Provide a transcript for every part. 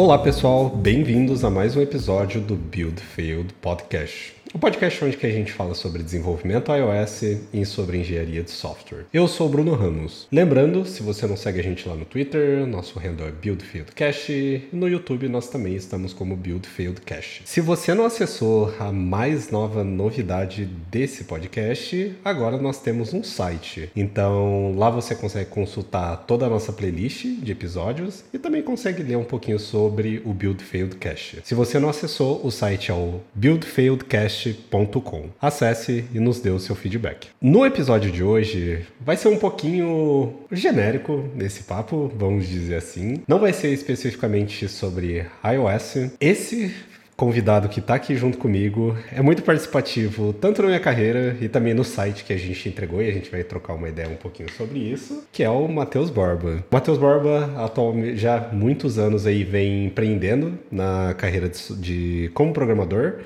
Olá pessoal, bem-vindos a mais um episódio do Build Field Podcast o podcast onde que a gente fala sobre desenvolvimento iOS e sobre engenharia de software. Eu sou o Bruno Ramos. Lembrando, se você não segue a gente lá no Twitter, nosso handle é BuildFieldCast e no YouTube nós também estamos como BuildFieldCast. Se você não acessou a mais nova novidade desse podcast, agora nós temos um site. Então lá você consegue consultar toda a nossa playlist de episódios e também consegue ler um pouquinho sobre o BuildFieldCast. Se você não acessou, o site é o BuildFieldCast podcast.com. Acesse e nos dê o seu feedback. No episódio de hoje, vai ser um pouquinho genérico nesse papo, vamos dizer assim. Não vai ser especificamente sobre iOS. Esse convidado que está aqui junto comigo é muito participativo, tanto na minha carreira e também no site que a gente entregou, e a gente vai trocar uma ideia um pouquinho sobre isso, que é o Matheus Borba. Matheus Borba, atualmente, já há muitos anos aí, vem empreendendo na carreira de, de como programador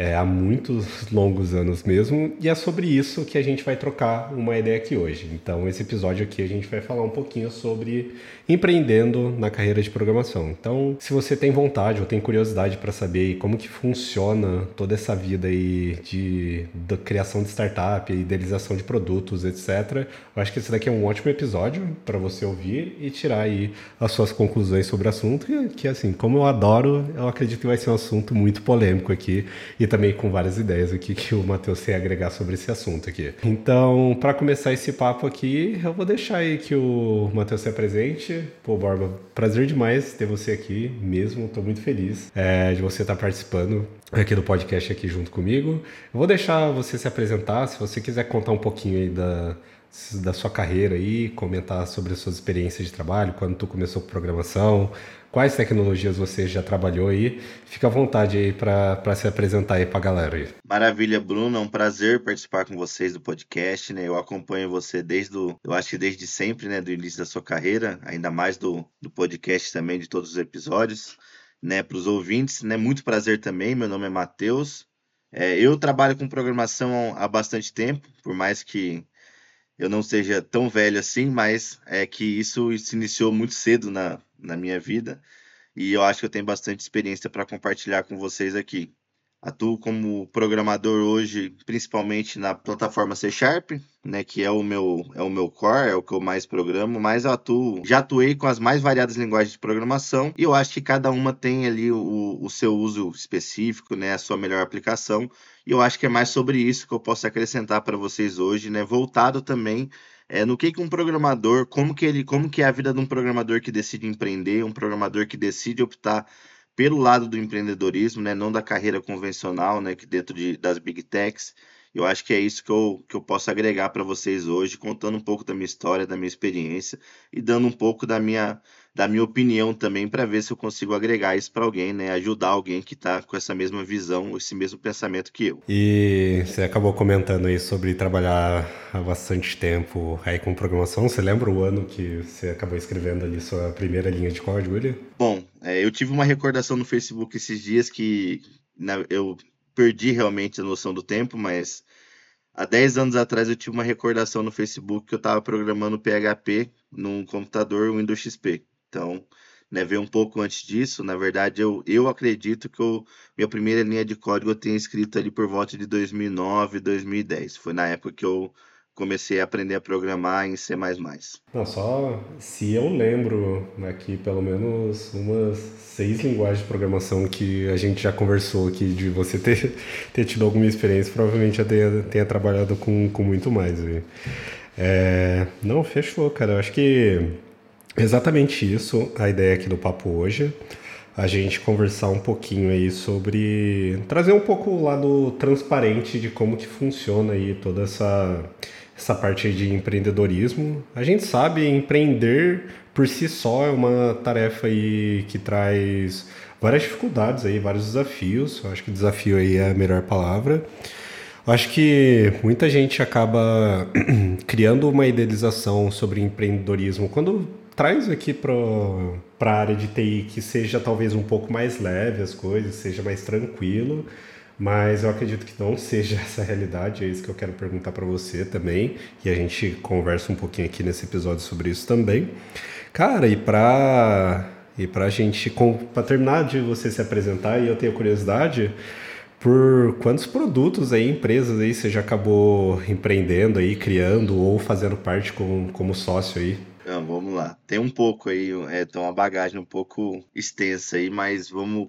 é, há muitos longos anos mesmo, e é sobre isso que a gente vai trocar uma ideia aqui hoje. Então, esse episódio aqui a gente vai falar um pouquinho sobre empreendendo na carreira de programação. Então, se você tem vontade ou tem curiosidade para saber como que funciona toda essa vida aí de, de criação de startup, idealização de produtos, etc., eu acho que esse daqui é um ótimo episódio para você ouvir e tirar aí as suas conclusões sobre o assunto, e que assim, como eu adoro, eu acredito que vai ser um assunto muito polêmico aqui e também com várias ideias aqui que o Matheus tem agregar sobre esse assunto aqui. Então, para começar esse papo aqui, eu vou deixar aí que o Matheus se apresente. Pô, Borba, prazer demais ter você aqui mesmo, estou muito feliz é, de você estar tá participando aqui do podcast aqui junto comigo. Eu vou deixar você se apresentar, se você quiser contar um pouquinho aí da da sua carreira aí, comentar sobre as suas experiências de trabalho, quando tu começou com programação, quais tecnologias você já trabalhou aí. Fica à vontade aí para se apresentar aí para a galera aí. Maravilha, Bruno. É um prazer participar com vocês do podcast, né? Eu acompanho você desde o, eu acho que desde sempre, né, do início da sua carreira, ainda mais do, do podcast também, de todos os episódios, né, para os ouvintes, né? Muito prazer também. Meu nome é Matheus. É, eu trabalho com programação há bastante tempo, por mais que eu não seja tão velho assim, mas é que isso se iniciou muito cedo na, na minha vida e eu acho que eu tenho bastante experiência para compartilhar com vocês aqui. Atuo como programador hoje, principalmente na plataforma C Sharp, né, que é o meu é o meu core, é o que eu mais programo, mas atuo, já atuei com as mais variadas linguagens de programação e eu acho que cada uma tem ali o, o seu uso específico, né, a sua melhor aplicação. E eu acho que é mais sobre isso que eu posso acrescentar para vocês hoje, né, voltado também é, no que, que um programador, como que ele, como que é a vida de um programador que decide empreender, um programador que decide optar pelo lado do empreendedorismo, né, não da carreira convencional, né, que dentro de, das big techs. Eu acho que é isso que eu, que eu posso agregar para vocês hoje, contando um pouco da minha história, da minha experiência e dando um pouco da minha, da minha opinião também para ver se eu consigo agregar isso para alguém, né? Ajudar alguém que está com essa mesma visão, esse mesmo pensamento que eu. E você acabou comentando aí sobre trabalhar há bastante tempo aí com programação. Você lembra o ano que você acabou escrevendo ali sua primeira linha de código, William? Bom, é, eu tive uma recordação no Facebook esses dias que na, eu perdi realmente a noção do tempo, mas há 10 anos atrás eu tive uma recordação no Facebook que eu estava programando PHP num computador Windows XP. Então, né, veio um pouco antes disso. Na verdade, eu, eu acredito que eu, minha primeira linha de código eu tenha escrito ali por volta de 2009, 2010. Foi na época que eu comecei a aprender a programar em C++. Não, só se eu lembro aqui pelo menos umas seis linguagens de programação que a gente já conversou aqui de você ter, ter tido alguma experiência, provavelmente já tenha, tenha trabalhado com, com muito mais. É, não, fechou, cara. Eu acho que exatamente isso a ideia aqui do papo hoje. A gente conversar um pouquinho aí sobre trazer um pouco o lado transparente de como que funciona aí toda essa essa parte de empreendedorismo. A gente sabe empreender por si só é uma tarefa aí que traz várias dificuldades aí, vários desafios. Eu acho que desafio aí é a melhor palavra. Eu acho que muita gente acaba criando uma idealização sobre empreendedorismo quando traz aqui para a área de TI que seja talvez um pouco mais leve as coisas, seja mais tranquilo. Mas eu acredito que não seja essa a realidade, é isso que eu quero perguntar para você também, e a gente conversa um pouquinho aqui nesse episódio sobre isso também. Cara, e para E para a gente, para terminar de você se apresentar, e eu tenho curiosidade, por quantos produtos aí, empresas aí, você já acabou empreendendo aí, criando ou fazendo parte como, como sócio aí? Então, vamos lá. Tem um pouco aí, é, tem uma bagagem um pouco extensa aí, mas vamos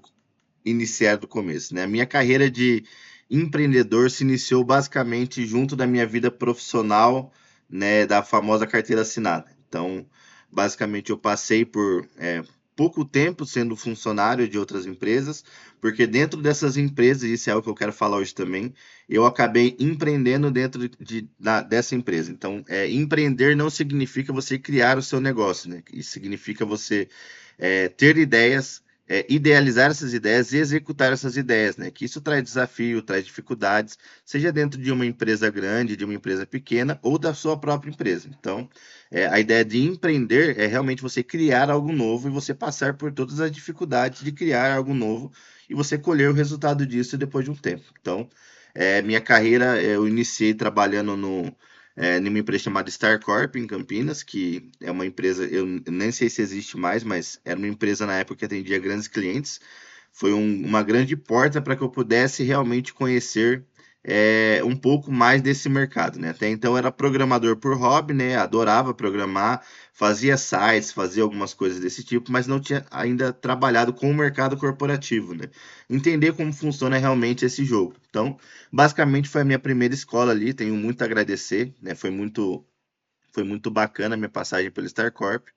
iniciar do começo, né? A minha carreira de empreendedor se iniciou basicamente junto da minha vida profissional, né, da famosa carteira assinada. Então, basicamente eu passei por é, pouco tempo sendo funcionário de outras empresas, porque dentro dessas empresas, isso é algo que eu quero falar hoje também, eu acabei empreendendo dentro de, de da, dessa empresa. Então, é, empreender não significa você criar o seu negócio, né? Isso significa você é, ter ideias, é, idealizar essas ideias e executar essas ideias, né? Que isso traz desafio, traz dificuldades, seja dentro de uma empresa grande, de uma empresa pequena ou da sua própria empresa. Então, é, a ideia de empreender é realmente você criar algo novo e você passar por todas as dificuldades de criar algo novo e você colher o resultado disso depois de um tempo. Então, é, minha carreira eu iniciei trabalhando no é, numa empresa chamada StarCorp em Campinas, que é uma empresa, eu nem sei se existe mais, mas era uma empresa na época que atendia grandes clientes. Foi um, uma grande porta para que eu pudesse realmente conhecer é, um pouco mais desse mercado, né? Até então era programador por hobby, né? Adorava programar, fazia sites, fazia algumas coisas desse tipo, mas não tinha ainda trabalhado com o mercado corporativo, né? Entender como funciona realmente esse jogo. Então, basicamente foi a minha primeira escola ali, tenho muito a agradecer, né? Foi muito foi muito bacana a minha passagem pelo StarCorp.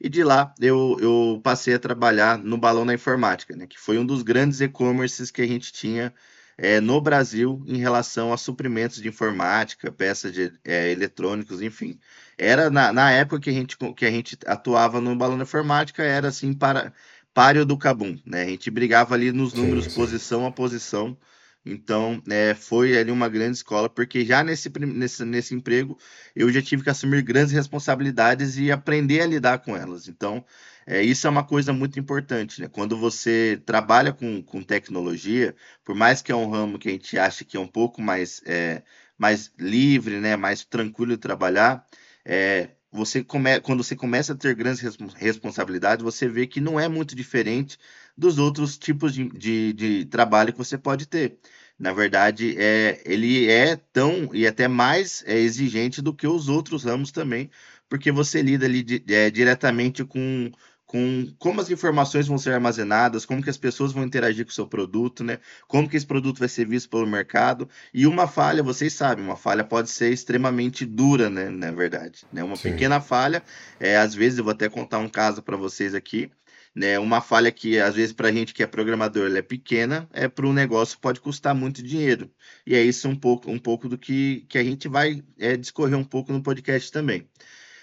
E de lá eu, eu passei a trabalhar no Balão da Informática, né? Que foi um dos grandes e-commerces que a gente tinha é, no Brasil em relação a suprimentos de informática, peças de é, eletrônicos, enfim. Era na, na, época que a, gente, que a gente atuava no balão da informática, era assim para páreo do Cabum, né? A gente brigava ali nos números, sim, sim. posição a posição. Então, é, foi ali uma grande escola, porque já nesse, nesse, nesse emprego eu já tive que assumir grandes responsabilidades e aprender a lidar com elas. Então, é, isso é uma coisa muito importante, né? Quando você trabalha com, com tecnologia, por mais que é um ramo que a gente acha que é um pouco mais, é, mais livre, né? mais tranquilo de trabalhar, é, você come, quando você começa a ter grandes responsabilidades, você vê que não é muito diferente dos outros tipos de, de, de trabalho que você pode ter. Na verdade, é, ele é tão e até mais é, exigente do que os outros ramos também, porque você lida ali é, diretamente com com como as informações vão ser armazenadas, como que as pessoas vão interagir com o seu produto, né? Como que esse produto vai ser visto pelo mercado. E uma falha, vocês sabem, uma falha pode ser extremamente dura, né? Na verdade, né? Uma Sim. pequena falha, é, às vezes eu vou até contar um caso para vocês aqui. Né, uma falha que às vezes para a gente que é programador é pequena, é para um negócio pode custar muito dinheiro. E é isso um pouco, um pouco do que, que a gente vai é, discorrer um pouco no podcast também.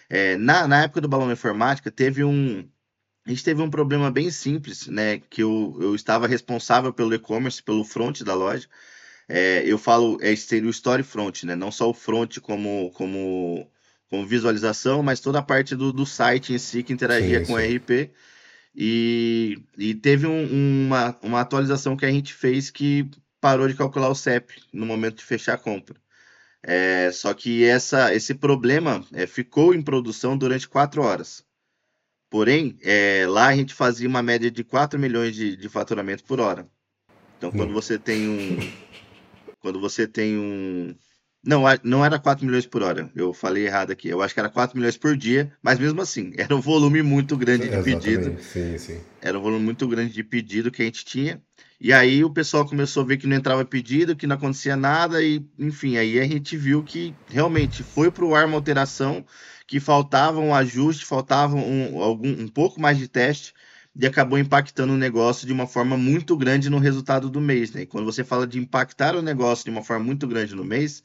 É, na, na época do Balão Informática, teve um, a gente teve um problema bem simples, né? Que eu, eu estava responsável pelo e-commerce, pelo front da loja. É, eu falo, é, seria o story front, né? Não só o front como, como, como visualização, mas toda a parte do, do site em si que interagia sim, com o RP. E, e teve um, uma, uma atualização que a gente fez que parou de calcular o CEP no momento de fechar a compra. É, só que essa, esse problema é, ficou em produção durante quatro horas. Porém, é, lá a gente fazia uma média de 4 milhões de, de faturamento por hora. Então, quando hum. você tem um. quando você tem um. Não, não era 4 milhões por hora. Eu falei errado aqui. Eu acho que era 4 milhões por dia, mas mesmo assim, era um volume muito grande de pedido. Sim, sim. Era um volume muito grande de pedido que a gente tinha. E aí o pessoal começou a ver que não entrava pedido, que não acontecia nada, e enfim, aí a gente viu que realmente foi para o ar uma alteração que faltava um ajuste, faltava um, algum, um pouco mais de teste e acabou impactando o negócio de uma forma muito grande no resultado do mês. Né? E quando você fala de impactar o negócio de uma forma muito grande no mês,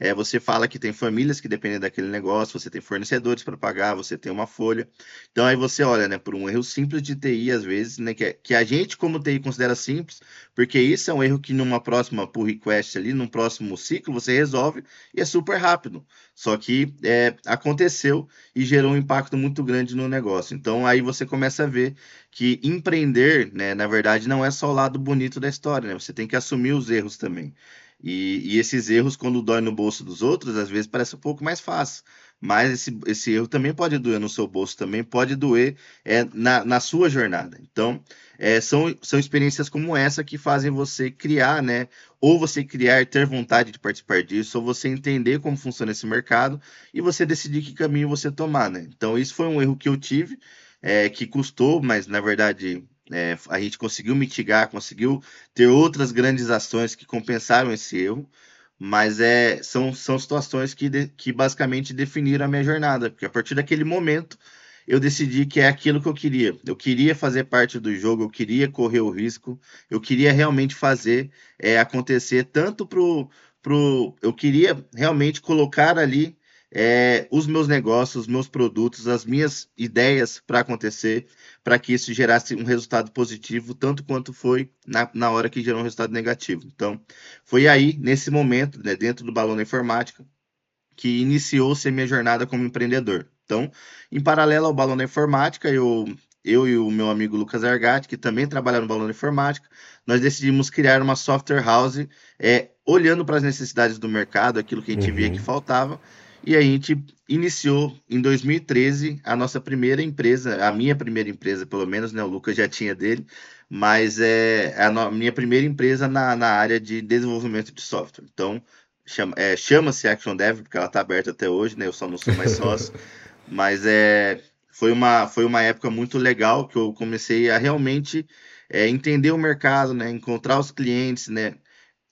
é, você fala que tem famílias que dependem daquele negócio, você tem fornecedores para pagar, você tem uma folha. Então aí você olha, né, por um erro simples de TI, às vezes, né, que, é, que a gente, como TI, considera simples, porque isso é um erro que numa próxima pull request ali, num próximo ciclo, você resolve e é super rápido. Só que é, aconteceu e gerou um impacto muito grande no negócio. Então aí você começa a ver que empreender, né, na verdade, não é só o lado bonito da história, né? Você tem que assumir os erros também. E, e, esses erros, quando dói no bolso dos outros, às vezes parece um pouco mais fácil. mas esse, esse erro também pode doer no seu bolso, também pode doer é, na, na sua jornada. Então, é, são, são experiências como essa que fazem você criar, né? Ou você criar, ter vontade de participar disso, ou você entender como funciona esse mercado e você decidir que caminho você tomar, né? Então, isso foi um erro que eu tive, é, que custou, mas na verdade é, a gente conseguiu mitigar, conseguiu ter outras grandes ações que compensaram esse erro mas é, são, são situações que, de, que basicamente definiram a minha jornada, porque a partir daquele momento eu decidi que é aquilo que eu queria. Eu queria fazer parte do jogo, eu queria correr o risco, eu queria realmente fazer é, acontecer tanto pro, pro. Eu queria realmente colocar ali é, os meus negócios, os meus produtos, as minhas ideias para acontecer, para que isso gerasse um resultado positivo, tanto quanto foi na, na hora que gerou um resultado negativo. Então, foi aí, nesse momento, né, dentro do Balão da Informática, que iniciou-se a minha jornada como empreendedor. Então, em paralelo ao Balão da Informática, eu, eu e o meu amigo Lucas Argatti, que também trabalha no Balão da Informática, nós decidimos criar uma software house, é, olhando para as necessidades do mercado, aquilo que a gente uhum. via que faltava, e a gente iniciou em 2013 a nossa primeira empresa, a minha primeira empresa, pelo menos, né? O Lucas já tinha dele, mas é a minha primeira empresa na, na área de desenvolvimento de software. Então, chama, é, chama-se Action Dev, porque ela está aberta até hoje, né? Eu só não sou mais sócio, mas é, foi, uma, foi uma época muito legal que eu comecei a realmente é, entender o mercado, né? Encontrar os clientes, né?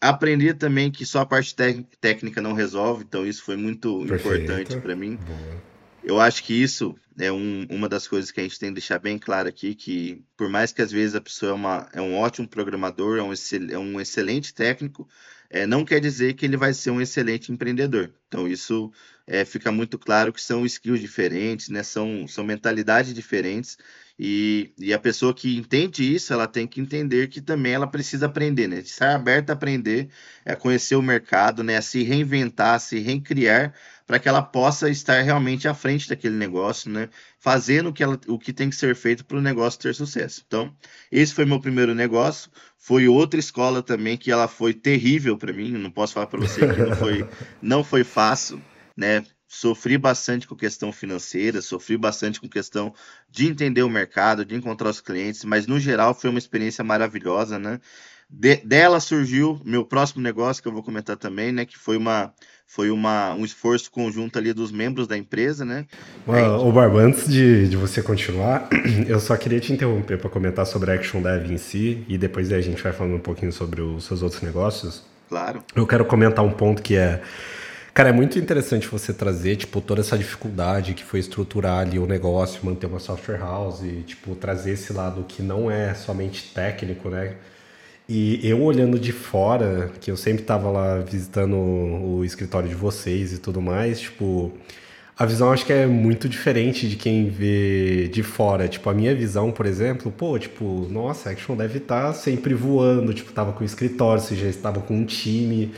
Aprender também que só a parte técnica não resolve, então isso foi muito Perfeito. importante para mim. Boa. Eu acho que isso é um, uma das coisas que a gente tem que deixar bem claro aqui, que por mais que às vezes a pessoa é, uma, é um ótimo programador, é um, excel, é um excelente técnico, é, não quer dizer que ele vai ser um excelente empreendedor. Então isso é, fica muito claro que são skills diferentes, né? são, são mentalidades diferentes, e, e a pessoa que entende isso, ela tem que entender que também ela precisa aprender, né? Estar aberta a aprender, a conhecer o mercado, né? A se reinventar, se recriar, para que ela possa estar realmente à frente daquele negócio, né? Fazendo o que, ela, o que tem que ser feito para o negócio ter sucesso. Então, esse foi meu primeiro negócio. Foi outra escola também que ela foi terrível para mim. Não posso falar para você que não foi, não foi fácil, né? Sofri bastante com questão financeira, sofri bastante com questão de entender o mercado, de encontrar os clientes, mas no geral foi uma experiência maravilhosa, né? De, dela surgiu meu próximo negócio que eu vou comentar também, né? Que foi uma foi uma, um esforço conjunto ali dos membros da empresa, né? O Barba, antes de, de você continuar, eu só queria te interromper para comentar sobre a Action Dev em si e depois a gente vai falando um pouquinho sobre os seus outros negócios. Claro. Eu quero comentar um ponto que é Cara, é muito interessante você trazer, tipo, toda essa dificuldade que foi estruturar ali o negócio, manter uma software house, e, tipo, trazer esse lado que não é somente técnico, né? E eu olhando de fora, que eu sempre tava lá visitando o escritório de vocês e tudo mais, tipo, a visão acho que é muito diferente de quem vê de fora. Tipo, a minha visão, por exemplo, pô, tipo, nossa, a Action deve estar tá sempre voando, tipo, tava com o escritório, você já estava com um time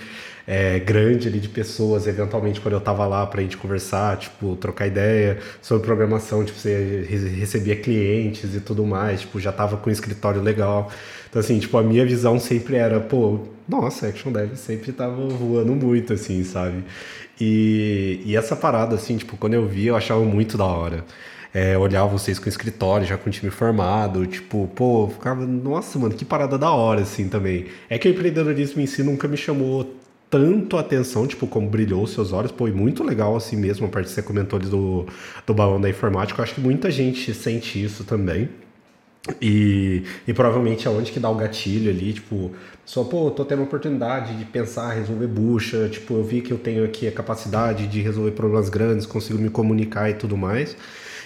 é, grande ali de pessoas, eventualmente quando eu tava lá pra gente conversar, tipo, trocar ideia sobre programação, tipo, você recebia clientes e tudo mais, tipo, já tava com um escritório legal. Então, assim, tipo, a minha visão sempre era, pô, nossa, Action Dev sempre tava voando muito, assim, sabe? E, e essa parada, assim, tipo, quando eu vi, eu achava muito da hora. É, olhar vocês com escritório, já com time formado, tipo, pô, ficava, nossa, mano, que parada da hora, assim, também. É que o empreendedorismo em si nunca me chamou tanto atenção, tipo, como brilhou os seus olhos, foi muito legal assim mesmo, a parte que você comentou ali do, do balão da informática, eu acho que muita gente sente isso também. E, e provavelmente é onde que dá o gatilho ali, tipo, só, pô, tô tendo a oportunidade de pensar, resolver bucha, tipo, eu vi que eu tenho aqui a capacidade de resolver problemas grandes, consigo me comunicar e tudo mais.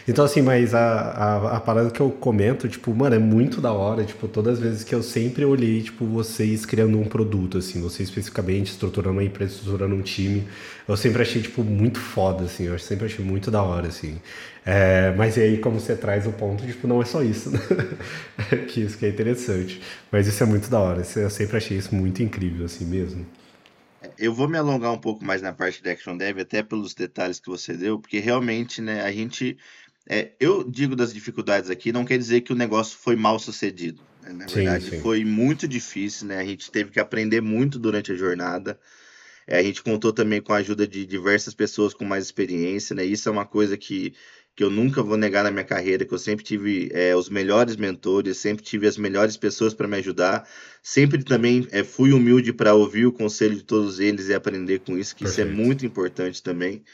Então, assim, mas a, a, a, parada que eu comento, tipo, mano, é muito da hora, tipo, todas as vezes que eu sempre olhei, tipo, vocês criando um produto, assim, você especificamente estruturando uma empresa, estruturando um time, eu sempre achei, tipo, muito foda, assim, eu sempre achei muito da hora, assim. É, mas e aí, como você traz o ponto, tipo, não é só isso, né? que isso que é interessante. Mas isso é muito da hora, eu sempre achei isso muito incrível, assim mesmo. Eu vou me alongar um pouco mais na parte da Action Dev, até pelos detalhes que você deu, porque realmente, né, a gente é, eu digo das dificuldades aqui, não quer dizer que o negócio foi mal sucedido. Né? Na sim, verdade, sim. foi muito difícil, né? A gente teve que aprender muito durante a jornada. É, a gente contou também com a ajuda de diversas pessoas com mais experiência, né? Isso é uma coisa que, que eu nunca vou negar na minha carreira, que eu sempre tive é, os melhores mentores, sempre tive as melhores pessoas para me ajudar, sempre também é, fui humilde para ouvir o conselho de todos eles e aprender com isso, que Perfeito. isso é muito importante também.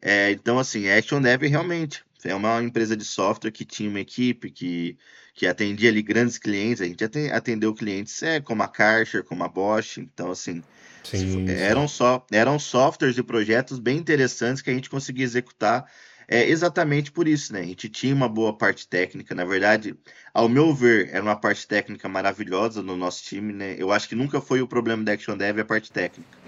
É, então, assim, Action Dev realmente é uma empresa de software que tinha uma equipe que, que atendia ali grandes clientes. A gente atendeu clientes é, como a Karcher, como a Bosch. Então, assim, sim, eram, só, eram softwares e projetos bem interessantes que a gente conseguia executar é exatamente por isso, né? A gente tinha uma boa parte técnica. Na verdade, ao meu ver, era uma parte técnica maravilhosa no nosso time, né? Eu acho que nunca foi o problema da Action Dev a parte técnica.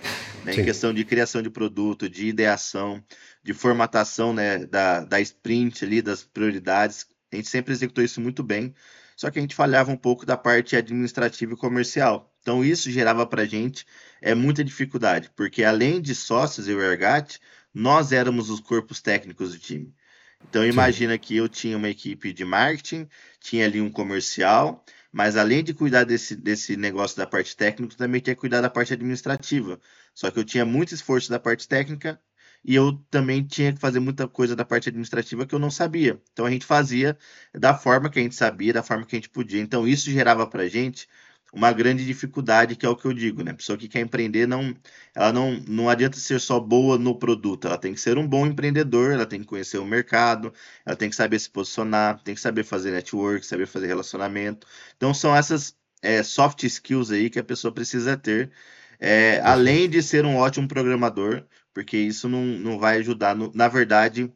Né? Em questão de criação de produto, de ideação, de formatação né, da, da sprint ali, das prioridades. A gente sempre executou isso muito bem, só que a gente falhava um pouco da parte administrativa e comercial. Então isso gerava para a gente é, muita dificuldade, porque além de sócios e o Ergat, nós éramos os corpos técnicos do time. Então imagina Sim. que eu tinha uma equipe de marketing, tinha ali um comercial, mas além de cuidar desse, desse negócio da parte técnica, também tinha que cuidar da parte administrativa. Só que eu tinha muito esforço da parte técnica e eu também tinha que fazer muita coisa da parte administrativa que eu não sabia. Então a gente fazia da forma que a gente sabia, da forma que a gente podia. Então isso gerava para a gente uma grande dificuldade, que é o que eu digo, né? A pessoa que quer empreender, não, ela não, não adianta ser só boa no produto, ela tem que ser um bom empreendedor, ela tem que conhecer o mercado, ela tem que saber se posicionar, tem que saber fazer network, saber fazer relacionamento. Então são essas é, soft skills aí que a pessoa precisa ter, é, além de ser um ótimo programador, porque isso não, não vai ajudar, no, na verdade,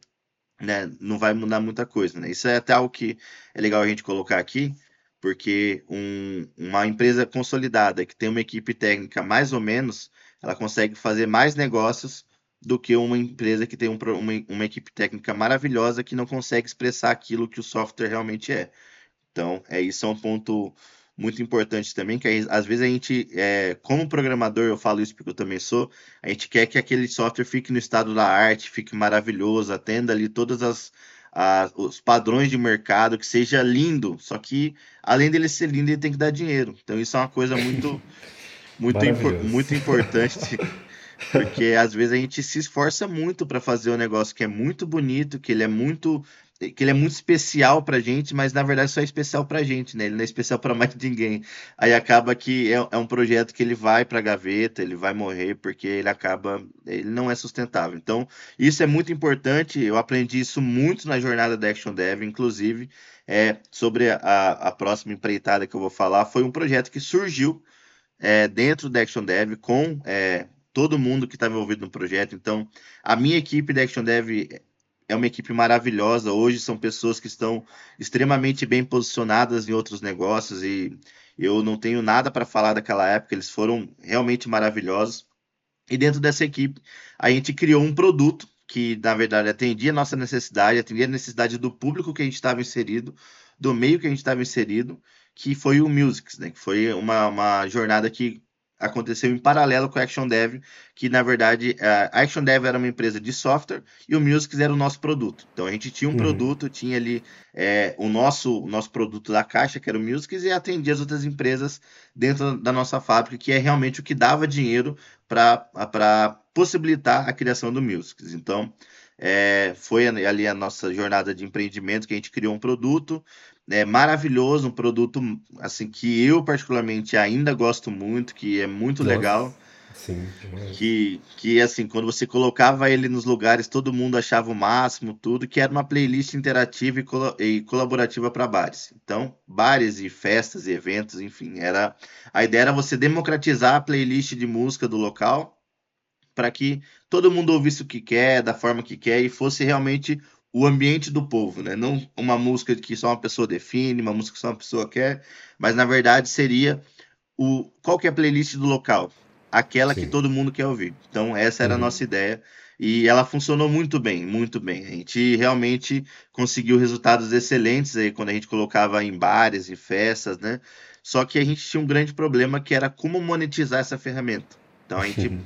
né, não vai mudar muita coisa, né? Isso é até algo que é legal a gente colocar aqui, porque um, uma empresa consolidada que tem uma equipe técnica mais ou menos, ela consegue fazer mais negócios do que uma empresa que tem um, uma, uma equipe técnica maravilhosa que não consegue expressar aquilo que o software realmente é. Então, é isso é um ponto muito importante também, que às vezes a gente, é, como programador, eu falo isso porque eu também sou, a gente quer que aquele software fique no estado da arte, fique maravilhoso, atenda ali todas as, as os padrões de mercado, que seja lindo, só que além dele ser lindo, ele tem que dar dinheiro. Então isso é uma coisa muito muito, impor, muito importante. Porque às vezes a gente se esforça muito para fazer um negócio que é muito bonito, que ele é muito que ele é muito especial pra gente, mas na verdade só é especial pra gente, né? Ele não é especial para mais ninguém. Aí acaba que é, é, um projeto que ele vai pra gaveta, ele vai morrer porque ele acaba, ele não é sustentável. Então, isso é muito importante. Eu aprendi isso muito na jornada da Action Dev, inclusive, é, sobre a, a próxima empreitada que eu vou falar, foi um projeto que surgiu é, dentro da Action Dev com é, todo mundo que estava envolvido no projeto. Então, a minha equipe da Action Dev é uma equipe maravilhosa. Hoje são pessoas que estão extremamente bem posicionadas em outros negócios e eu não tenho nada para falar daquela época. Eles foram realmente maravilhosos. E dentro dessa equipe, a gente criou um produto que, na verdade, atendia a nossa necessidade, atendia a necessidade do público que a gente estava inserido, do meio que a gente estava inserido, que foi o Musics, né? Que foi uma, uma jornada que aconteceu em paralelo com a Action Dev, que na verdade a Action Dev era uma empresa de software e o Musics era o nosso produto. Então a gente tinha um uhum. produto, tinha ali é, o, nosso, o nosso produto da caixa, que era o Musics, e atendia as outras empresas dentro da nossa fábrica, que é realmente o que dava dinheiro para possibilitar a criação do Musics. Então é, foi ali a nossa jornada de empreendimento que a gente criou um produto é maravilhoso, um produto assim que eu particularmente ainda gosto muito, que é muito Nossa, legal. Sim, que, que assim, quando você colocava ele nos lugares, todo mundo achava o máximo, tudo, que era uma playlist interativa e, col e colaborativa para bares. Então, bares e festas e eventos, enfim, era a ideia era você democratizar a playlist de música do local para que todo mundo ouvisse o que quer, da forma que quer e fosse realmente o ambiente do povo, né? Não uma música que só uma pessoa define, uma música que só uma pessoa quer, mas na verdade seria o qual que é a playlist do local, aquela Sim. que todo mundo quer ouvir. Então essa era uhum. a nossa ideia e ela funcionou muito bem, muito bem. A gente realmente conseguiu resultados excelentes aí quando a gente colocava em bares e festas, né? Só que a gente tinha um grande problema que era como monetizar essa ferramenta. Então a gente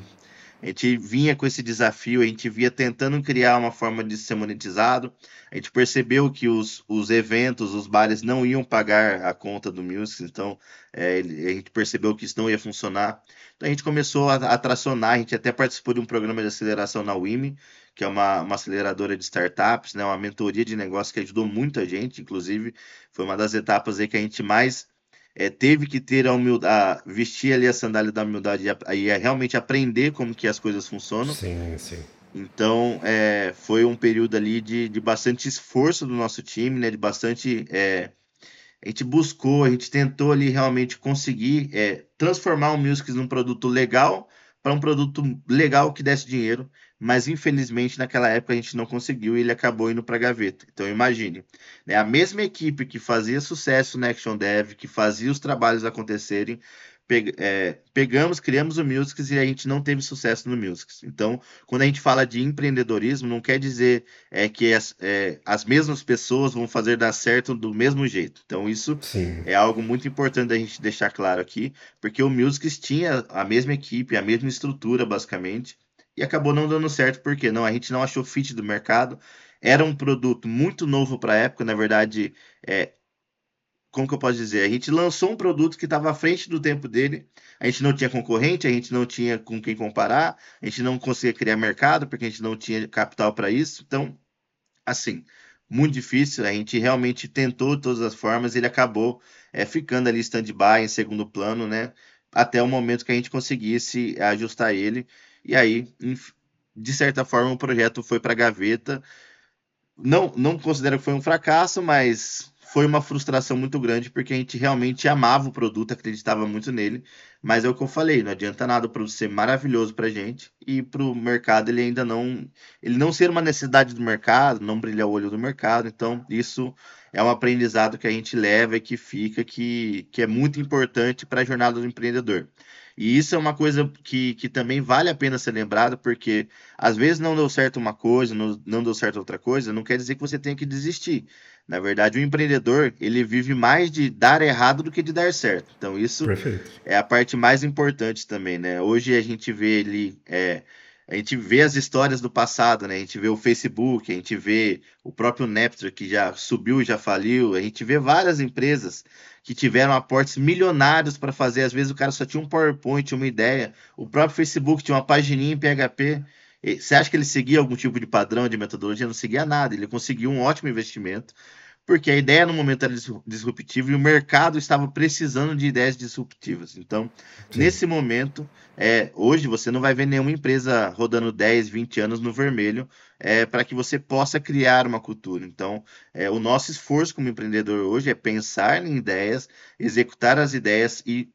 A gente vinha com esse desafio, a gente via tentando criar uma forma de ser monetizado. A gente percebeu que os, os eventos, os bares não iam pagar a conta do Music, então é, a gente percebeu que isso não ia funcionar. Então a gente começou a, a tracionar, a gente até participou de um programa de aceleração na WIMI, que é uma, uma aceleradora de startups, né, uma mentoria de negócio que ajudou muita gente, inclusive foi uma das etapas aí que a gente mais é, teve que ter a humildade, vestir ali a sandália da humildade e, a, realmente aprender como que as coisas funcionam. Sim, sim. Então, é, foi um período ali de, de bastante esforço do nosso time, né? De bastante. É, a gente buscou, a gente tentou ali realmente conseguir é, transformar o Musics num produto legal para um produto legal que desse dinheiro mas infelizmente naquela época a gente não conseguiu e ele acabou indo para a gaveta. Então imagine, né, a mesma equipe que fazia sucesso no Action Dev, que fazia os trabalhos acontecerem, pe é, pegamos, criamos o Musics e a gente não teve sucesso no Musics. Então, quando a gente fala de empreendedorismo, não quer dizer é, que as, é, as mesmas pessoas vão fazer dar certo do mesmo jeito. Então, isso Sim. é algo muito importante da gente deixar claro aqui, porque o Musics tinha a mesma equipe, a mesma estrutura, basicamente, e acabou não dando certo porque não, a gente não achou fit do mercado. Era um produto muito novo para a época, na verdade, é, como que eu posso dizer? A gente lançou um produto que estava à frente do tempo dele. A gente não tinha concorrente, a gente não tinha com quem comparar, a gente não conseguia criar mercado porque a gente não tinha capital para isso. Então, assim, muito difícil. A gente realmente tentou de todas as formas, ele acabou é, ficando ali stand-by em segundo plano, né? Até o momento que a gente conseguisse ajustar ele. E aí, de certa forma, o projeto foi para a gaveta. Não, não considero que foi um fracasso, mas foi uma frustração muito grande porque a gente realmente amava o produto, acreditava muito nele, mas é o que eu falei, não adianta nada o produto ser maravilhoso para a gente e para o mercado ele ainda não, ele não ser uma necessidade do mercado, não brilhar o olho do mercado, então isso é um aprendizado que a gente leva e que fica, que, que é muito importante para a jornada do empreendedor. E isso é uma coisa que, que também vale a pena ser lembrado, porque às vezes não deu certo uma coisa, não, não deu certo outra coisa, não quer dizer que você tenha que desistir. Na verdade, o empreendedor, ele vive mais de dar errado do que de dar certo. Então, isso Perfeito. é a parte mais importante também, né? Hoje a gente vê ele... É, a gente vê as histórias do passado, né? A gente vê o Facebook, a gente vê o próprio Napster que já subiu e já faliu, a gente vê várias empresas que tiveram aportes milionários para fazer. Às vezes o cara só tinha um PowerPoint, uma ideia. O próprio Facebook tinha uma pagininha em PHP. Você acha que ele seguia algum tipo de padrão de metodologia? Não seguia nada. Ele conseguiu um ótimo investimento porque a ideia no momento era disruptiva e o mercado estava precisando de ideias disruptivas. Então, Sim. nesse momento, é, hoje você não vai ver nenhuma empresa rodando 10, 20 anos no vermelho é, para que você possa criar uma cultura. Então, é, o nosso esforço como empreendedor hoje é pensar em ideias, executar as ideias e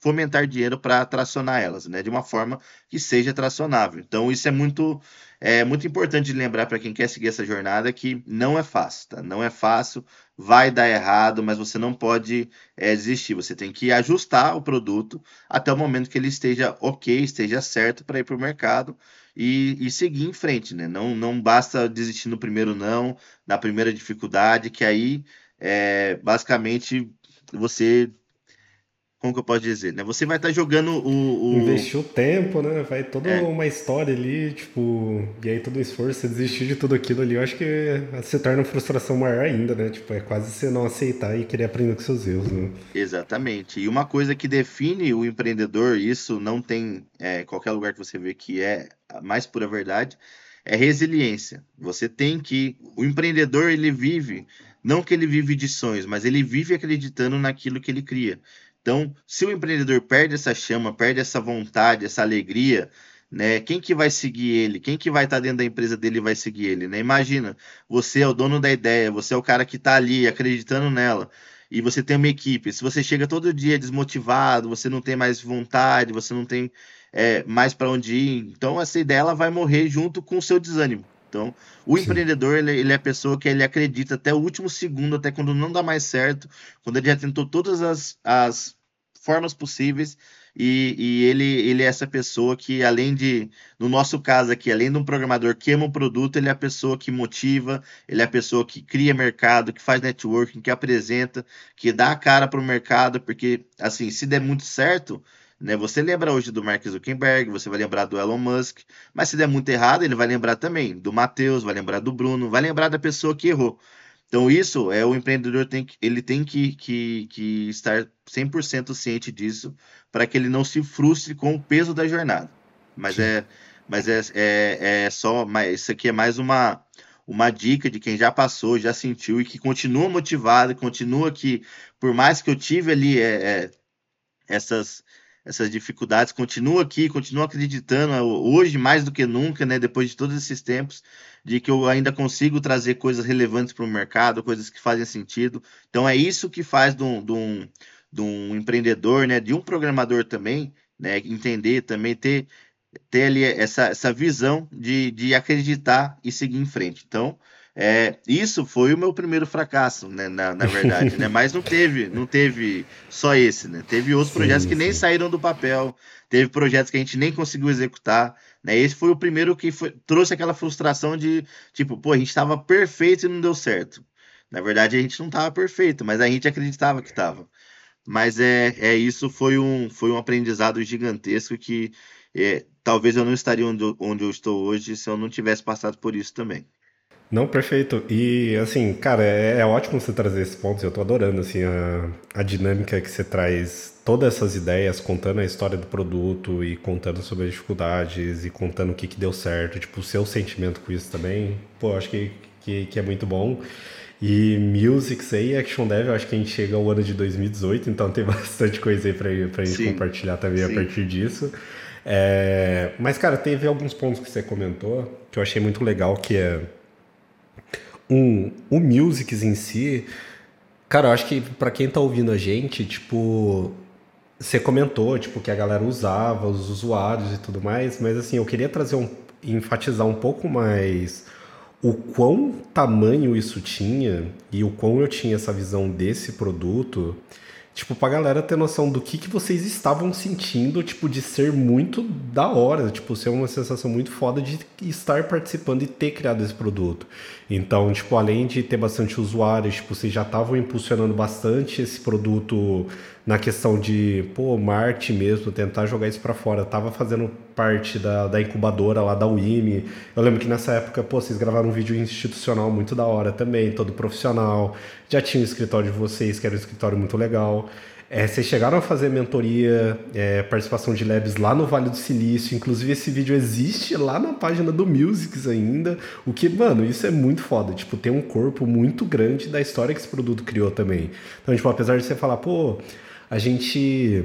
fomentar dinheiro para tracionar elas, né, de uma forma que seja tracionável. Então, isso é muito é muito importante lembrar para quem quer seguir essa jornada que não é fácil, tá? Não é fácil, vai dar errado, mas você não pode é, desistir. Você tem que ajustar o produto até o momento que ele esteja ok, esteja certo para ir para o mercado e, e, seguir em frente, né? Não, não basta desistir no primeiro não, na primeira dificuldade, que aí é, basicamente você como que eu posso dizer, né? Você vai estar tá jogando o, o... Investiu tempo, né? Vai toda é. uma história ali, tipo... E aí todo o esforço, você desistir de tudo aquilo ali, eu acho que se torna uma frustração maior ainda, né? Tipo, é quase você não aceitar e querer aprender com seus erros, né? Exatamente. E uma coisa que define o empreendedor, isso não tem é, qualquer lugar que você vê que é a mais pura verdade, é resiliência. Você tem que... O empreendedor, ele vive... Não que ele vive de sonhos, mas ele vive acreditando naquilo que ele cria. Então, se o empreendedor perde essa chama, perde essa vontade, essa alegria, né? Quem que vai seguir ele? Quem que vai estar dentro da empresa dele vai seguir ele, né? Imagina, você é o dono da ideia, você é o cara que está ali acreditando nela e você tem uma equipe. Se você chega todo dia desmotivado, você não tem mais vontade, você não tem é, mais para onde ir, então essa ideia ela vai morrer junto com o seu desânimo. Então, o Sim. empreendedor, ele, ele, é a pessoa que ele acredita até o último segundo, até quando não dá mais certo, quando ele já tentou todas as, as formas possíveis, e, e, ele, ele é essa pessoa que, além de, no nosso caso aqui, além de um programador que ama o produto, ele é a pessoa que motiva, ele é a pessoa que cria mercado, que faz networking, que apresenta, que dá a cara para o mercado, porque, assim, se der muito certo, Né? Você lembra hoje do Mark Zuckerberg, você vai lembrar do Elon Musk, mas se der muito errado, ele vai lembrar também do Matheus, vai lembrar do Bruno, vai lembrar da pessoa que errou. Então, isso é o empreendedor tem que, ele tem que, que, que estar 100% ciente disso para que ele não se frustre com o peso da jornada. Mas é mas é, é, é só mas isso aqui é mais uma uma dica de quem já passou, já sentiu e que continua motivado, continua que por mais que eu tive ali é, é, essas essas dificuldades, continua aqui, continua acreditando hoje mais do que nunca, né, depois de todos esses tempos, de que eu ainda consigo trazer coisas relevantes para o mercado, coisas que fazem sentido. Então é isso que faz de um, de um, de um empreendedor, né, de um programador também, né, entender também ter ter ali essa, essa visão de, de acreditar e seguir em frente. Então, é, isso foi o meu primeiro fracasso, né, na, na verdade, né? Mas não teve, não teve só esse, né? Teve outros sim, projetos que sim. nem saíram do papel, teve projetos que a gente nem conseguiu executar, né? Esse foi o primeiro que foi, trouxe aquela frustração de, tipo, pô, a gente estava perfeito e não deu certo. Na verdade, a gente não estava perfeito, mas a gente acreditava que estava. Mas é, é isso foi um, foi um aprendizado gigantesco que é, talvez eu não estaria onde, onde eu estou hoje se eu não tivesse passado por isso também. Não, perfeito. E assim, cara, é, é ótimo você trazer esses pontos. Eu tô adorando assim a, a dinâmica que você traz, todas essas ideias, contando a história do produto e contando sobre as dificuldades e contando o que, que deu certo, tipo o seu sentimento com isso também. Pô, acho que, que, que é muito bom. E Musics aí, Action Dev, eu acho que a gente chega ao ano de 2018, então tem bastante coisa aí pra, pra gente Sim. compartilhar também Sim. a partir disso. É, mas, cara, teve alguns pontos que você comentou que eu achei muito legal, que é um, o Musics em si, cara, eu acho que para quem tá ouvindo a gente, tipo, você comentou, tipo, que a galera usava, os usuários e tudo mais, mas assim, eu queria trazer um, enfatizar um pouco mais o quão tamanho isso tinha e o quão eu tinha essa visão desse produto Tipo, pra galera ter noção do que, que vocês estavam sentindo, tipo, de ser muito da hora, tipo, ser uma sensação muito foda de estar participando e ter criado esse produto. Então, tipo, além de ter bastante usuários, tipo, vocês já estavam impulsionando bastante esse produto na questão de, pô, marketing mesmo, tentar jogar isso para fora. tava fazendo parte da, da incubadora lá da UIME. Eu lembro que nessa época, pô, vocês gravaram um vídeo institucional muito da hora também, todo profissional. Já tinha o escritório de vocês, que era um escritório muito legal. É, vocês chegaram a fazer mentoria, é, participação de labs lá no Vale do Silício. Inclusive, esse vídeo existe lá na página do Musics ainda. O que, mano, isso é muito foda. Tipo, tem um corpo muito grande da história que esse produto criou também. Então, tipo, apesar de você falar, pô, a gente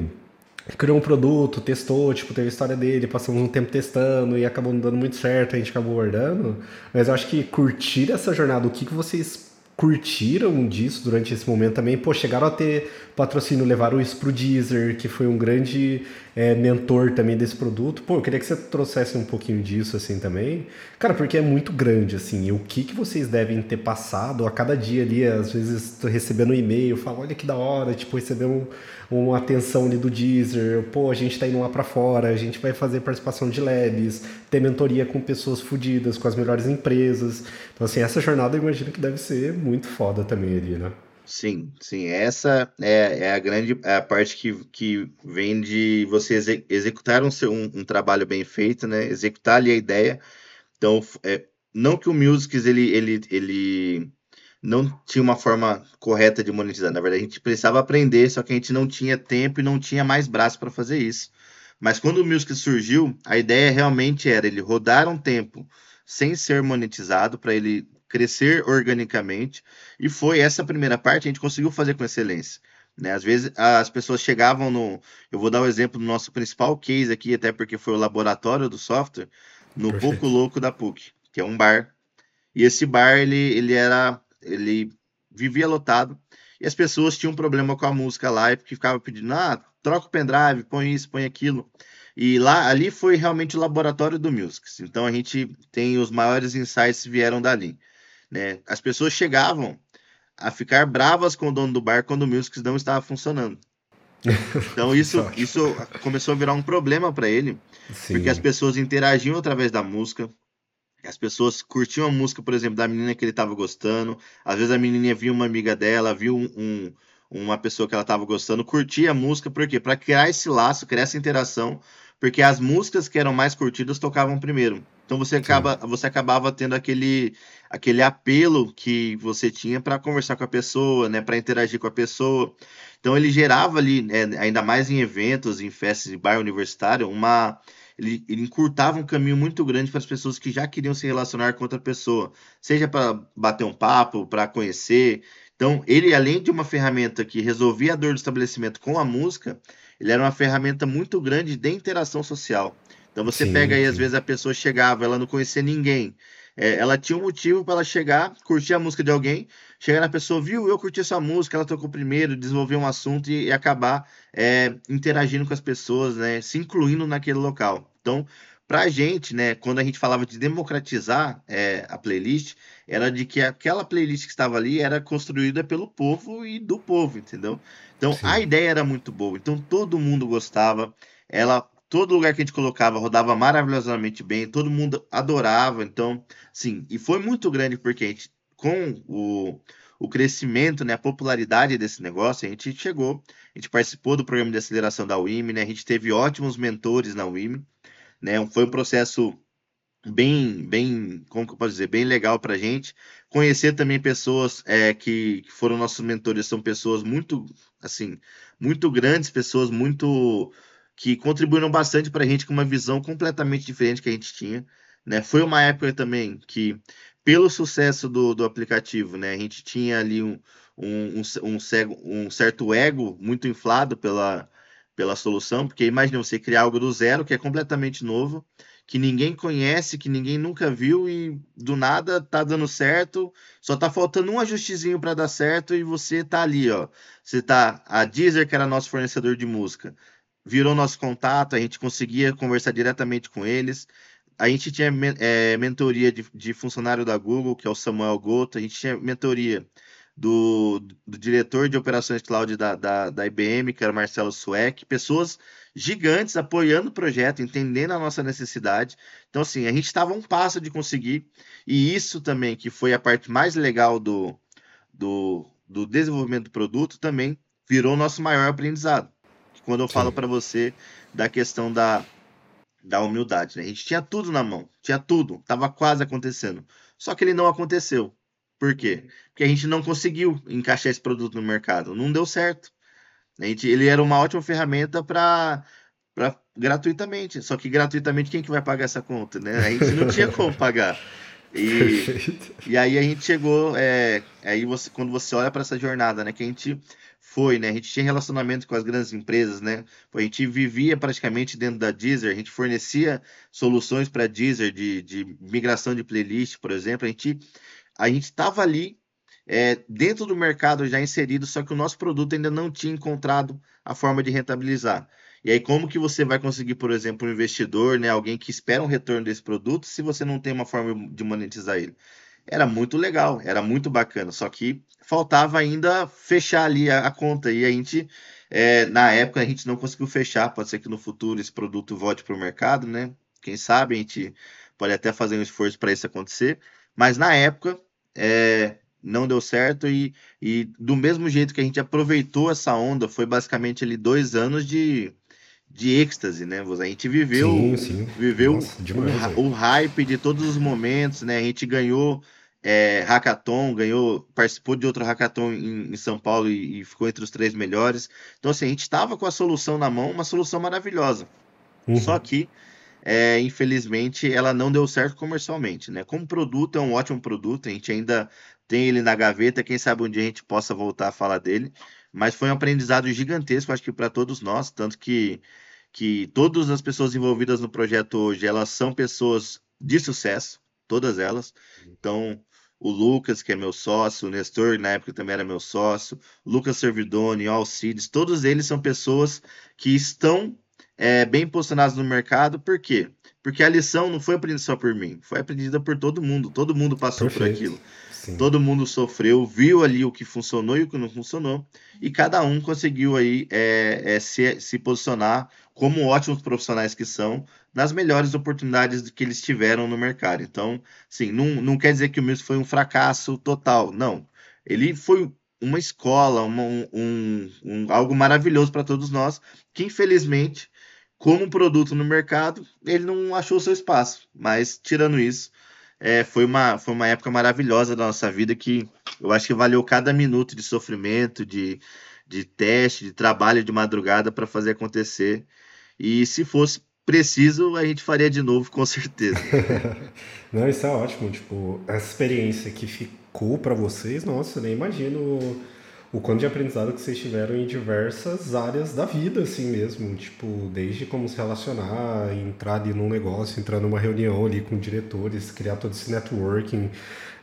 criou um produto, testou, tipo, teve a história dele, passamos um tempo testando e acabou não dando muito certo, a gente acabou guardando. Mas eu acho que curtir essa jornada, o que, que vocês curtiram disso durante esse momento também, pô, chegaram a ter patrocínio, levaram isso pro Deezer, que foi um grande é, mentor também desse produto. Pô, eu queria que você trouxesse um pouquinho disso assim também. Cara, porque é muito grande, assim, o que, que vocês devem ter passado a cada dia ali, às vezes recebendo um e-mail, fala, olha que da hora, tipo, recebemos um uma atenção ali do Deezer, pô, a gente está indo lá para fora, a gente vai fazer participação de labs, ter mentoria com pessoas fodidas, com as melhores empresas. Então, assim, essa jornada eu imagino que deve ser muito foda também ali, né? Sim, sim. Essa é, é a grande é a parte que, que vem de você exe executar um, um, um, trabalho bem feito, né? Executar ali a ideia. Então, é, não que o Musics ele, ele, ele não tinha uma forma correta de monetizar. Na verdade, a gente precisava aprender, só que a gente não tinha tempo e não tinha mais braço para fazer isso. Mas quando o Music surgiu, a ideia realmente era ele rodar um tempo sem ser monetizado para ele crescer organicamente. E foi essa primeira parte a gente conseguiu fazer com excelência. Né? Às vezes as pessoas chegavam no. Eu vou dar o exemplo do nosso principal case aqui, até porque foi o laboratório do software, no Perfeito. Pouco Louco da PUC, que é um bar. E esse bar ele, ele era ele vivia lotado e as pessoas tinham um problema com a música lá e ficavam pedindo, ah, troca o pendrive, põe isso, põe aquilo. E lá, ali foi realmente o laboratório do Musics. Então a gente tem os maiores insights vieram dali. Né? As pessoas chegavam a ficar bravas com o dono do bar quando o Musics não estava funcionando. Então isso, isso começou a virar um problema para ele, Sim. porque as pessoas interagiam através da música, as pessoas curtiam a música, por exemplo, da menina que ele estava gostando. Às vezes a menininha via uma amiga dela, viu um, um, uma pessoa que ela estava gostando curtia a música, por quê? Para criar esse laço, criar essa interação, porque as músicas que eram mais curtidas tocavam primeiro. Então você, acaba, você acabava tendo aquele, aquele apelo que você tinha para conversar com a pessoa, né, para interagir com a pessoa. Então ele gerava ali, é, ainda mais em eventos, em festas de bairro universitário, uma ele, ele encurtava um caminho muito grande para as pessoas que já queriam se relacionar com outra pessoa, seja para bater um papo, para conhecer. Então, ele, além de uma ferramenta que resolvia a dor do estabelecimento com a música, ele era uma ferramenta muito grande de interação social. Então você sim, pega aí, sim. às vezes a pessoa chegava, ela não conhecia ninguém. É, ela tinha um motivo para ela chegar, curtir a música de alguém, chegar na pessoa, viu, eu curti essa música, ela tocou primeiro, desenvolver um assunto e, e acabar é, interagindo com as pessoas, né, se incluindo naquele local. Então, para a gente, né, quando a gente falava de democratizar é, a playlist, era de que aquela playlist que estava ali era construída pelo povo e do povo, entendeu? Então Sim. a ideia era muito boa, então todo mundo gostava. Ela todo lugar que a gente colocava rodava maravilhosamente bem, todo mundo adorava. Então, sim, e foi muito grande porque a gente, com o, o crescimento, né, a popularidade desse negócio, a gente chegou, a gente participou do programa de aceleração da UIM, né, a gente teve ótimos mentores na UIM, né, foi um processo bem, bem, como que eu posso dizer, bem legal para a gente. Conhecer também pessoas é, que, que foram nossos mentores, são pessoas muito, assim, muito grandes, pessoas muito que contribuíram bastante para a gente com uma visão completamente diferente que a gente tinha. Né? Foi uma época também que, pelo sucesso do, do aplicativo, né, a gente tinha ali um, um, um, cego, um certo ego muito inflado pela, pela solução, porque imagina você criar algo do zero, que é completamente novo, que ninguém conhece, que ninguém nunca viu e do nada tá dando certo, só tá faltando um ajustezinho para dar certo e você tá ali, ó. Você tá a Deezer, que era nosso fornecedor de música, virou nosso contato, a gente conseguia conversar diretamente com eles. A gente tinha é, mentoria de, de, funcionário da Google, que é o Samuel Goto, a gente tinha mentoria do, do diretor de operações cloud da, da, da IBM, que era Marcelo Sueck, pessoas gigantes apoiando o projeto, entendendo a nossa necessidade. Então, assim, a gente estava um passo de conseguir, e isso também, que foi a parte mais legal do, do, do desenvolvimento do produto, também virou nosso maior aprendizado quando eu Sim. falo para você da questão da, da humildade. Né? A gente tinha tudo na mão, tinha tudo, estava quase acontecendo. Só que ele não aconteceu. Por quê? Porque a gente não conseguiu encaixar esse produto no mercado, não deu certo. A gente, ele era uma ótima ferramenta para gratuitamente. Só que gratuitamente quem que vai pagar essa conta, né? A gente não tinha como pagar. E, e aí a gente chegou, é, aí você, quando você olha para essa jornada, né, que a gente foi, né? A gente tinha relacionamento com as grandes empresas, né? A gente vivia praticamente dentro da Deezer, a gente fornecia soluções para Deezer de, de migração de playlist, por exemplo. A gente a gente estava ali é, dentro do mercado já inserido, só que o nosso produto ainda não tinha encontrado a forma de rentabilizar. E aí, como que você vai conseguir, por exemplo, um investidor, né, alguém que espera um retorno desse produto, se você não tem uma forma de monetizar ele? Era muito legal, era muito bacana, só que faltava ainda fechar ali a, a conta e a gente, é, na época, a gente não conseguiu fechar. Pode ser que no futuro esse produto volte para o mercado, né? Quem sabe a gente pode até fazer um esforço para isso acontecer, mas na época é, não deu certo e, e do mesmo jeito que a gente aproveitou essa onda, foi basicamente ali dois anos de, de êxtase, né? A gente viveu, sim, sim. viveu Nossa, o, o, hype de todos os momentos, né? A gente ganhou é, hackathon, ganhou, participou de outro hackathon em, em São Paulo e, e, ficou entre os três melhores. Então, assim, a gente estava com a solução na mão, uma solução maravilhosa. Uhum. Só que, é, infelizmente, ela não deu certo comercialmente, né? Como produto, é um ótimo produto, a gente ainda tem ele na gaveta, quem sabe um dia a gente possa voltar a falar dele. Mas foi um aprendizado gigantesco, acho que para todos nós, tanto que, que todas as pessoas envolvidas no projeto hoje, elas são pessoas de sucesso, todas elas. Então, o Lucas, que é meu sócio, o Nestor, na época também era meu sócio, o Lucas Servidoni, o Alcides, todos eles são pessoas que estão é, bem posicionadas no mercado, por quê? Porque a lição não foi aprendida só por mim, foi aprendida por todo mundo, todo mundo passou Perfeito. por aquilo. Sim. Todo mundo sofreu, viu ali o que funcionou e o que não funcionou, e cada um conseguiu aí é, é, se, se posicionar como ótimos profissionais que são, nas melhores oportunidades que eles tiveram no mercado. Então, sim, não, não quer dizer que o Mills foi um fracasso total, não. Ele foi uma escola, uma, um, um, algo maravilhoso para todos nós, que infelizmente, como produto no mercado, ele não achou seu espaço. Mas, tirando isso, é, foi, uma, foi uma época maravilhosa da nossa vida que eu acho que valeu cada minuto de sofrimento, de, de teste, de trabalho de madrugada para fazer acontecer. E se fosse preciso, a gente faria de novo, com certeza. Não, isso é ótimo. Tipo, essa experiência que ficou para vocês, nossa, eu nem imagino o quanto de aprendizado que vocês tiveram em diversas áreas da vida, assim mesmo. Tipo, desde como se relacionar, entrar ali num negócio, entrar numa reunião ali com diretores, criar todo esse networking,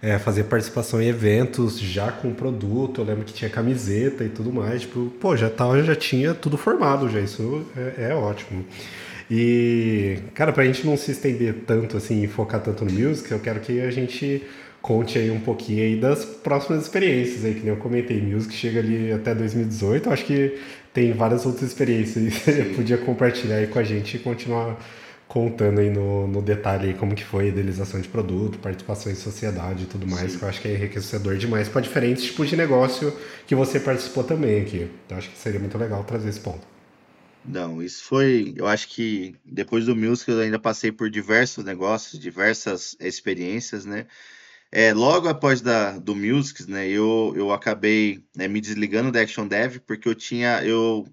é, fazer participação em eventos já com produto. Eu lembro que tinha camiseta e tudo mais. Tipo, pô, já, tava, já tinha tudo formado já. Isso é, é ótimo. E, cara, pra gente não se estender tanto assim e focar tanto no music, eu quero que a gente conte aí um pouquinho aí das próximas experiências aí, que nem eu comentei, music chega ali até 2018, eu acho que tem várias outras experiências aí, você podia compartilhar aí com a gente e continuar contando aí no, no detalhe aí como que foi a idealização de produto, participação em sociedade e tudo mais, Sim. que eu acho que é enriquecedor demais para diferentes tipos de negócio que você participou também aqui. Então acho que seria muito legal trazer esse ponto. Não, isso foi. Eu acho que depois do Music eu ainda passei por diversos negócios, diversas experiências, né? É, logo após da, do Music, né, eu, eu acabei né, me desligando da Action Dev porque eu tinha. Eu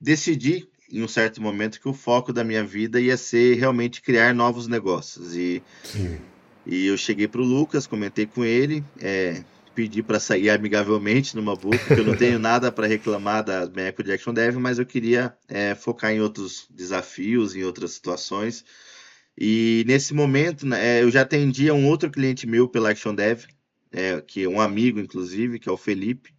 decidi em um certo momento que o foco da minha vida ia ser realmente criar novos negócios. E, Sim. e eu cheguei para o Lucas, comentei com ele. É, pedir para sair amigavelmente numa boa, porque eu não tenho nada para reclamar da minha época de Action Dev, mas eu queria é, focar em outros desafios, em outras situações. E nesse momento, né, é, eu já atendia um outro cliente meu pela Action Dev, é, que é um amigo, inclusive, que é o Felipe.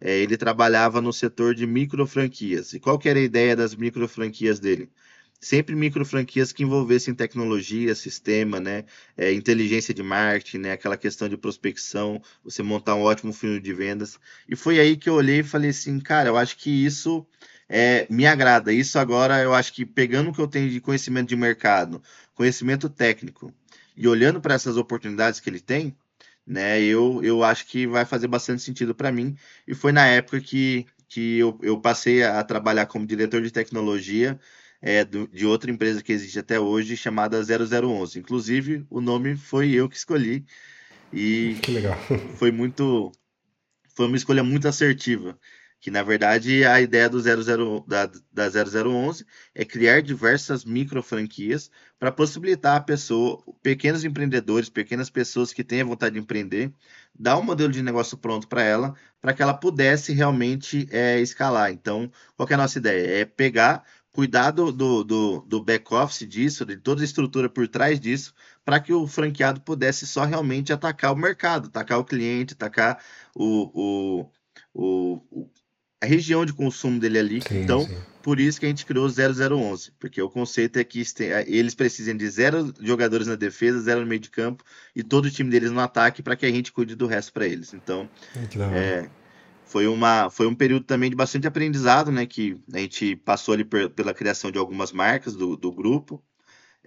É, ele trabalhava no setor de micro franquias. E qual era a ideia das micro franquias dele? sempre micro franquias que envolvessem tecnologia, sistema, né, é, inteligência de marketing, né, aquela questão de prospecção, você montar um ótimo funil de vendas. E foi aí que eu olhei e falei assim, cara, eu acho que isso é, me agrada. Isso agora eu acho que pegando o que eu tenho de conhecimento de mercado, conhecimento técnico e olhando para essas oportunidades que ele tem, né, eu, eu acho que vai fazer bastante sentido para mim. E foi na época que, que eu, eu passei a trabalhar como diretor de tecnologia é, do, de outra empresa que existe até hoje, chamada 0011. Inclusive, o nome foi eu que escolhi. E que legal. foi muito. Foi uma escolha muito assertiva. Que na verdade a ideia do 00, da, da 0011 é criar diversas micro franquias para possibilitar a pessoa, pequenos empreendedores, pequenas pessoas que têm a vontade de empreender, dar um modelo de negócio pronto para ela, para que ela pudesse realmente é, escalar. Então, qual é a nossa ideia? É pegar cuidar do, do, do, do back-office disso, de toda a estrutura por trás disso, para que o franqueado pudesse só realmente atacar o mercado, atacar o cliente, atacar o, o, o, a região de consumo dele ali. Sim, então, sim. por isso que a gente criou o 0011, porque o conceito é que eles precisam de zero jogadores na defesa, zero no meio de campo e todo o time deles no ataque para que a gente cuide do resto para eles. Então, é, foi, uma, foi um período também de bastante aprendizado, né? Que a gente passou ali per, pela criação de algumas marcas do, do grupo.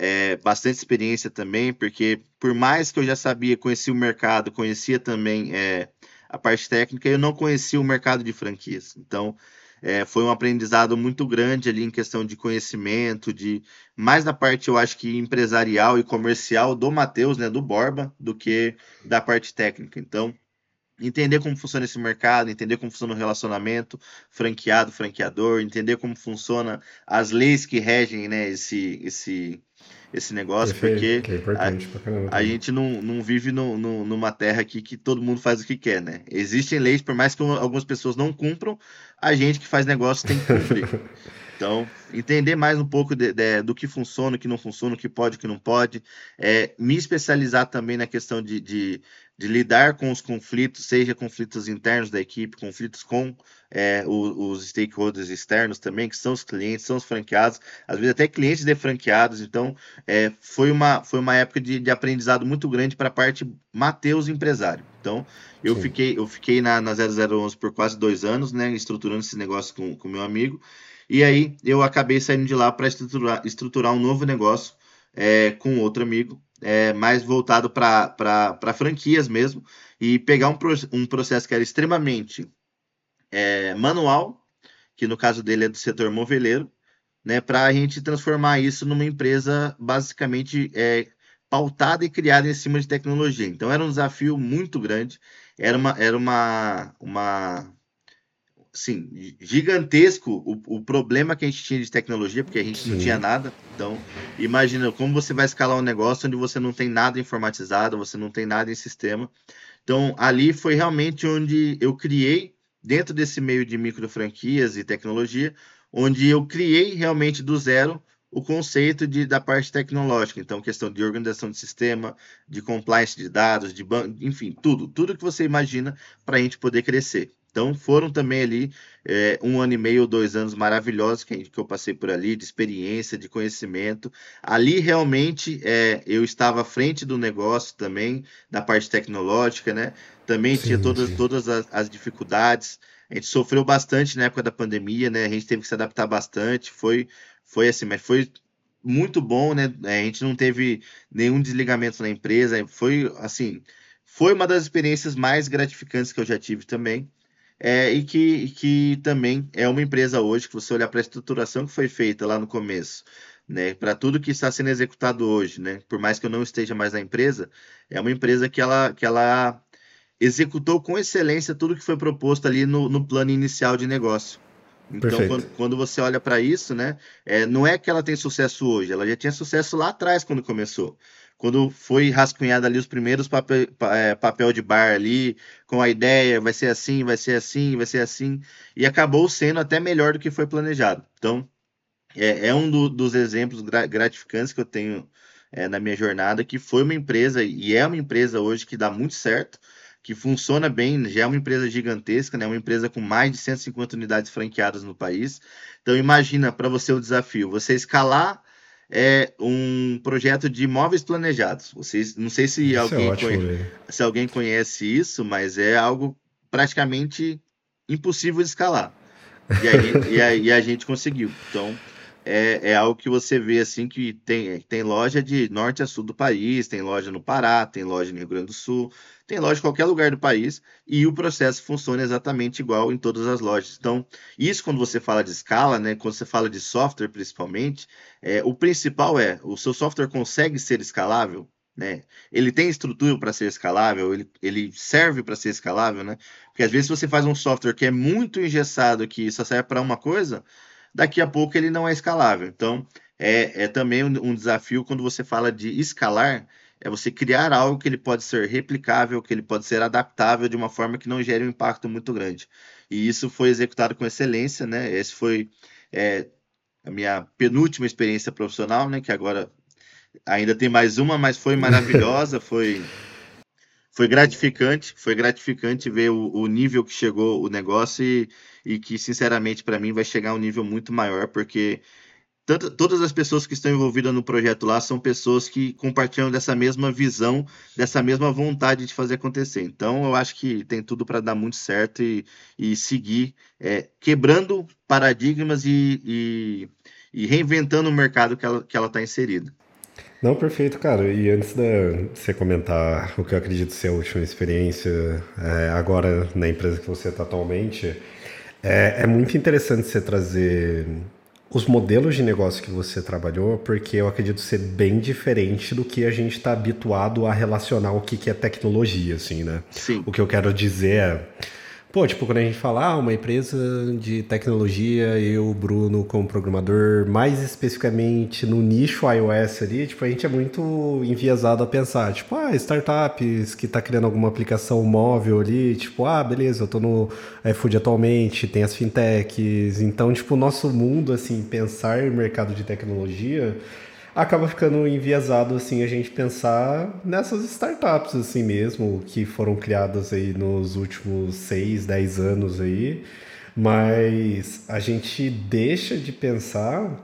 É, bastante experiência também, porque por mais que eu já sabia, conhecia o mercado, conhecia também é, a parte técnica, eu não conhecia o mercado de franquias. Então, é, foi um aprendizado muito grande ali em questão de conhecimento, de mais da parte, eu acho que empresarial e comercial do Matheus, né, do Borba, do que da parte técnica. Então, entender como funciona esse mercado, entender como funciona o relacionamento franqueado, franqueador, entender como funciona as leis que regem né, esse, esse, esse negócio, Perfeito, porque é a, a, gente não, não vive no, no, numa terra aqui que todo mundo faz o que quer, né? Existem leis, por mais que algumas pessoas não cumpram, a gente que faz negócio tem que cumprir. Então, entender mais um pouco de, de, do que funciona, o que não funciona, o que pode, o que não pode. É, me especializar também na questão de, de, de, lidar com os conflitos, seja conflitos internos da equipe, conflitos com é, os, os, stakeholders externos também, que são os clientes, são os franqueados, às vezes até clientes de franqueados. Então, é, foi, uma, foi uma época de, de aprendizado muito grande para a parte Mateus empresário. Então, eu fiquei, eu fiquei na, na 0011 por quase dois anos, né, estruturando esse negócio com o meu amigo. E aí eu acabei saindo de lá para estruturar, estruturar um novo negócio é, com outro amigo, é, mais voltado para franquias mesmo, e pegar um, um processo que era extremamente é, manual, que no caso dele é do setor moveleiro, né, para a gente transformar isso numa empresa basicamente é, pautada e criada em cima de tecnologia. Então era um desafio muito grande, era uma, era uma, uma assim, gigantesco o, o problema que a gente tinha de tecnologia, porque a gente Sim. não tinha nada. Então, imagina como você vai escalar um negócio onde você não tem nada informatizado, você não tem nada em sistema. Então, ali foi realmente onde eu criei, dentro desse meio de micro franquias e tecnologia, onde eu criei realmente do zero o conceito de, da parte tecnológica. Então, questão de organização de sistema, de compliance de dados, de banco, enfim, tudo, tudo que você imagina para a gente poder crescer. Então foram também ali é, um ano e meio, dois anos maravilhosos que, que, eu passei por ali, de experiência, de conhecimento. Ali realmente é, eu estava à frente do negócio também, da parte tecnológica, né? Também sim, tinha todas, todas as, as, dificuldades. A gente sofreu bastante na época da pandemia, né? A gente teve que se adaptar bastante. Foi, foi assim, mas foi muito bom, né? A gente não teve nenhum desligamento na empresa. Foi assim, foi uma das experiências mais gratificantes que eu já tive também é, e que, que também é uma empresa hoje, que você olhar para a estruturação que foi feita lá no começo, né, para tudo que está sendo executado hoje, né, por mais que eu não esteja mais na empresa, é uma empresa que ela, que ela executou com excelência tudo que foi proposto ali no, no plano inicial de negócio. Então, quando, quando, você olha para isso, né, é, não é que ela tem sucesso hoje, ela já tinha sucesso lá atrás quando começou quando foi rascunhado ali os primeiros papel, é, papel de bar ali, com a ideia, vai ser assim, vai ser assim, vai ser assim, e acabou sendo até melhor do que foi planejado. Então, é, é um do, dos exemplos gratificantes que eu tenho é, na minha jornada, que foi uma empresa, e é uma empresa hoje que dá muito certo, que funciona bem, já é uma empresa gigantesca, né? uma empresa com mais de 150 unidades franqueadas no país. Então, imagina para você o desafio, você escalar é um projeto de imóveis planejados. Vocês, não sei se isso alguém, é ótimo, conhece, se alguém conhece isso, mas é algo praticamente impossível de escalar. E a, gente, e a, e a gente conseguiu. Então, é, é, algo que você vê assim que tem, tem loja de norte a sul do país, tem loja no Pará, tem loja no Rio Grande do Sul, tem loja em qualquer lugar do país e o processo funciona exatamente igual em todas as lojas. Então, isso quando você fala de escala, né, quando você fala de software principalmente, é, o principal é, o seu software consegue ser escalável? Né? Ele tem estrutura para ser escalável, ele, ele serve para ser escalável, né? Porque às vezes você faz um software que é muito engessado, que só serve para uma coisa, daqui a pouco ele não é escalável. Então, é, é também um, um desafio quando você fala de escalar, é você criar algo que ele pode ser replicável, que ele pode ser adaptável de uma forma que não gere um impacto muito grande. E isso foi executado com excelência, né? Esse foi é, a minha penúltima experiência profissional, né? Que agora ainda tem mais uma, mas foi maravilhosa, foi foi gratificante, foi gratificante ver o, o nível que chegou o negócio e, e que, sinceramente, para mim vai chegar a um nível muito maior, porque tanto, todas as pessoas que estão envolvidas no projeto lá são pessoas que compartilham dessa mesma visão, dessa mesma vontade de fazer acontecer. Então, eu acho que tem tudo para dar muito certo e, e seguir é, quebrando paradigmas e, e, e, reinventando o mercado que ela está que ela tá inserida. Não, perfeito, cara. E antes de você comentar o que eu acredito ser a última experiência é, agora na empresa que você está atualmente, é, é muito interessante você trazer os modelos de negócio que você trabalhou, porque eu acredito ser bem diferente do que a gente está habituado a relacionar o que, que é tecnologia, assim, né? Sim. O que eu quero dizer é Pô, tipo, quando a gente fala, ah, uma empresa de tecnologia, eu, Bruno, como programador, mais especificamente no nicho iOS ali, tipo, a gente é muito enviesado a pensar, tipo, ah, startups que tá criando alguma aplicação móvel ali, tipo, ah, beleza, eu tô no iFood atualmente, tem as fintechs, então, tipo, o nosso mundo, assim, pensar mercado de tecnologia acaba ficando enviesado assim a gente pensar nessas startups assim mesmo que foram criadas aí nos últimos 6, 10 anos aí, mas a gente deixa de pensar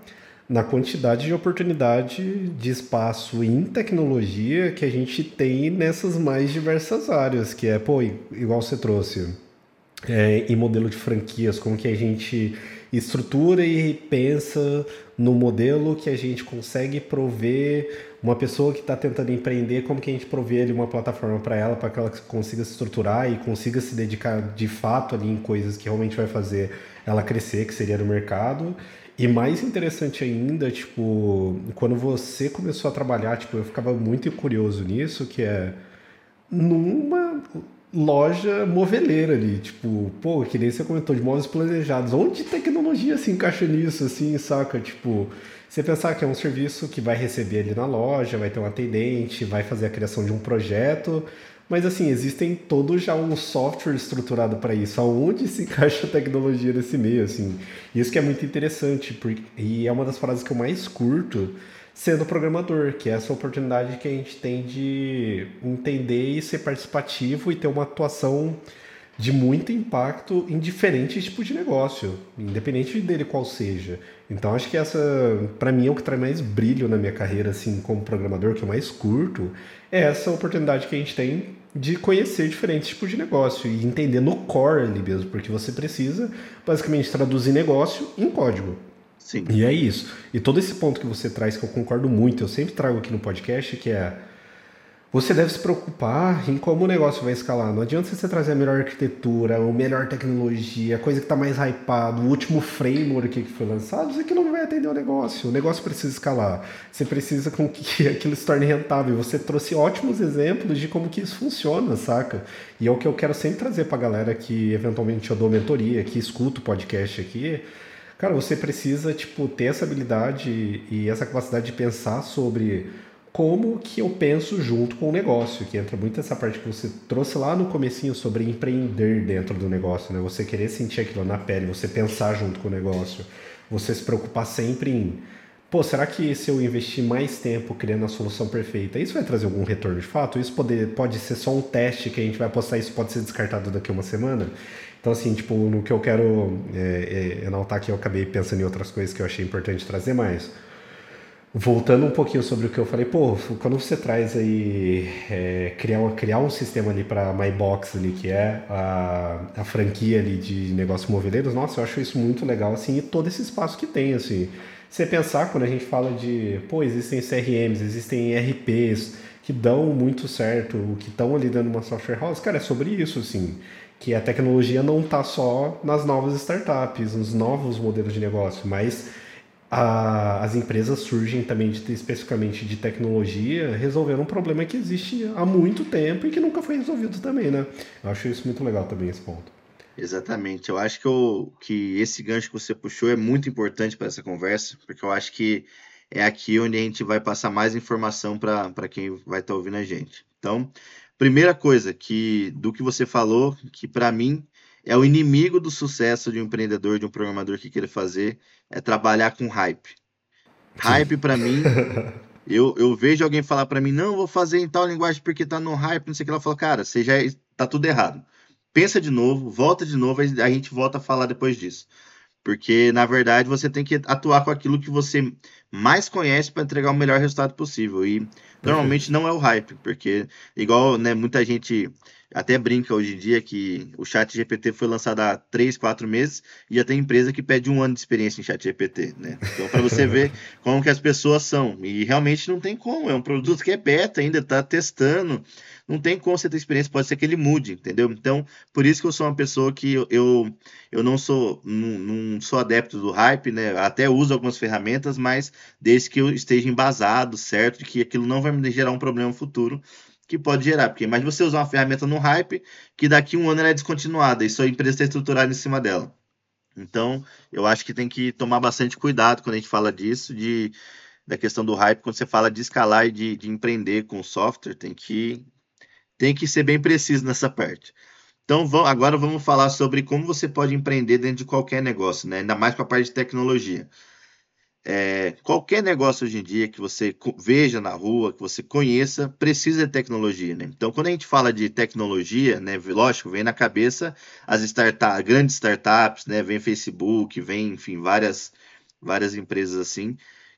na quantidade de oportunidade de espaço em tecnologia que a gente tem nessas mais diversas áreas, que é, pô, igual você trouxe, é, em modelo de franquias, como que a gente estrutura e pensa no modelo que a gente consegue prover uma pessoa que está tentando empreender, como que a gente provê ali uma plataforma para ela, para que ela consiga se estruturar e consiga se dedicar de fato ali em coisas que realmente vai fazer ela crescer, que seria no mercado. E mais interessante ainda, tipo, quando você começou a trabalhar, tipo, eu ficava muito curioso nisso, que é numa loja moveleira ali, tipo, pô, que nem você comentou, de móveis planejados. Onde tecnologia se encaixa nisso, assim, saca? Tipo, você pensar que é um serviço que vai receber ali na loja, vai ter um atendente, vai fazer a criação de um projeto, mas assim, existem todo já um software estruturado para isso. Aonde se encaixa a tecnologia nesse meio, assim? Isso que é muito interessante, porque, e é uma das frases que eu mais curto, sendo programador, que é essa oportunidade que a gente tem de entender e ser participativo e ter uma atuação de muito impacto em diferentes tipos de negócio, independente dele qual seja. Então acho que essa, para mim, é o que traz mais brilho na minha carreira, assim, como programador, que eu mais curto, é essa oportunidade que a gente tem de conhecer diferentes tipos de negócio e entender no core ali mesmo, porque você precisa basicamente traduzir negócio em código. Sim. E é isso. E todo esse ponto que você traz, que eu concordo muito, eu sempre trago aqui no podcast, que é você deve se preocupar em como o negócio vai escalar. Não adianta você trazer a melhor arquitetura, a melhor tecnologia, a coisa que está mais hypado, o último framework que foi lançado, isso aqui não vai atender o negócio. O negócio precisa escalar. Você precisa com que aquilo se torne rentável. Você trouxe ótimos exemplos de como que isso funciona, saca? E é o que eu quero sempre trazer para a galera que eventualmente eu dou mentoria, que escuta o podcast aqui, Cara, você precisa, tipo, ter essa habilidade e essa capacidade de pensar sobre como que eu penso junto com o negócio, que entra muito essa parte que você trouxe lá no comecinho sobre empreender dentro do negócio, né? Você querer sentir aquilo na pele, você pensar junto com o negócio, você se preocupar sempre em, pô, será que se eu investir mais tempo criando a solução perfeita, isso vai trazer algum retorno de fato? Isso pode, pode ser só um teste que a gente vai postar, isso pode ser descartado daqui a uma semana? Então, assim, tipo, no que eu quero é, é, enaltar aqui, eu acabei pensando em outras coisas que eu achei importante trazer mais. Voltando um pouquinho sobre o que eu falei, pô, quando você traz aí, é, criar, uma, criar um sistema ali para MyBox ali, que é a, a franquia ali de negócios moveleiros, nossa, eu acho isso muito legal, assim, e todo esse espaço que tem, assim. Você pensar, quando a gente fala de, pô, existem CRMs, existem RPs que dão muito certo, que estão ali dando uma software house, cara, é sobre isso, assim que a tecnologia não está só nas novas startups, nos novos modelos de negócio, mas a, as empresas surgem também de, especificamente de tecnologia resolvendo um problema que existe há muito tempo e que nunca foi resolvido também, né? Eu acho isso muito legal também, esse ponto. Exatamente. Eu acho que, eu, que esse gancho que você puxou é muito importante para essa conversa, porque eu acho que é aqui onde a gente vai passar mais informação para quem vai estar tá ouvindo a gente. Então, Primeira coisa que do que você falou, que para mim é o inimigo do sucesso de um empreendedor, de um programador que queira fazer, é trabalhar com hype. Hype para mim, eu, eu vejo alguém falar para mim, não, vou fazer em tal linguagem porque tá no hype, não sei o que ela fala, cara, você já tá tudo errado. Pensa de novo, volta de novo, a gente volta a falar depois disso. Porque, na verdade, você tem que atuar com aquilo que você mais conhece para entregar o melhor resultado possível. E normalmente não é o hype, porque, igual né, muita gente até brinca hoje em dia que o chat GPT foi lançado há 3, 4 meses e já tem empresa que pede um ano de experiência em chat GPT, né? Então, para você ver como que as pessoas são. E realmente não tem como, é um produto que é beta ainda, está testando não tem como você ter experiência, pode ser que ele mude, entendeu? Então, por isso que eu sou uma pessoa que eu, eu, eu não sou não, não sou adepto do hype, né? Até uso algumas ferramentas, mas desde que eu esteja embasado, certo, de que aquilo não vai me gerar um problema futuro que pode gerar. Porque imagina você usar uma ferramenta no hype que daqui um ano ela é descontinuada e sua empresa está estruturada em cima dela. Então, eu acho que tem que tomar bastante cuidado quando a gente fala disso, de, da questão do hype, quando você fala de escalar e de, de empreender com software, tem que tem que ser bem preciso nessa parte. Então, vamos, agora vamos falar sobre como você pode empreender dentro de qualquer negócio, né? ainda mais com a parte de tecnologia. É, qualquer negócio hoje em dia que você veja na rua, que você conheça, precisa de tecnologia. Né? Então, quando a gente fala de tecnologia, né, lógico, vem na cabeça as grandes startups, né, vem Facebook, vem, enfim, várias, várias empresas assim,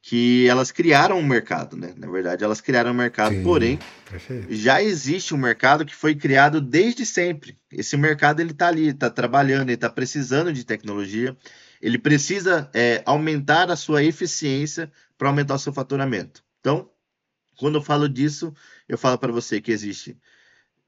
que elas criaram um mercado, né? Na verdade, elas criaram um mercado, Sim, porém, perfeito. já existe um mercado que foi criado desde sempre. Esse mercado ele está ali, está trabalhando, ele está precisando de tecnologia, ele precisa é, aumentar a sua eficiência para aumentar o seu faturamento. Então, quando eu falo disso, eu falo para você que existe.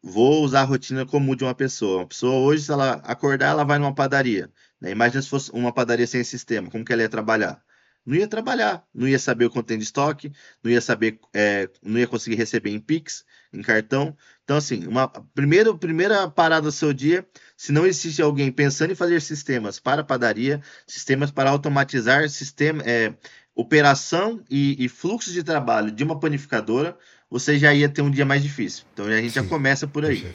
Vou usar a rotina comum de uma pessoa. Uma pessoa hoje, se ela acordar, ela vai numa padaria. Né? Imagina se fosse uma padaria sem sistema, como que ela ia trabalhar? Não ia trabalhar, não ia saber o conteúdo de estoque, não ia saber, é, não ia conseguir receber em Pix, em cartão. Então, assim, uma primeira, primeira parada do seu dia, se não existe alguém pensando em fazer sistemas para padaria, sistemas para automatizar sistema, é, operação e, e fluxo de trabalho de uma panificadora, você já ia ter um dia mais difícil. Então a gente Sim, já começa por aí.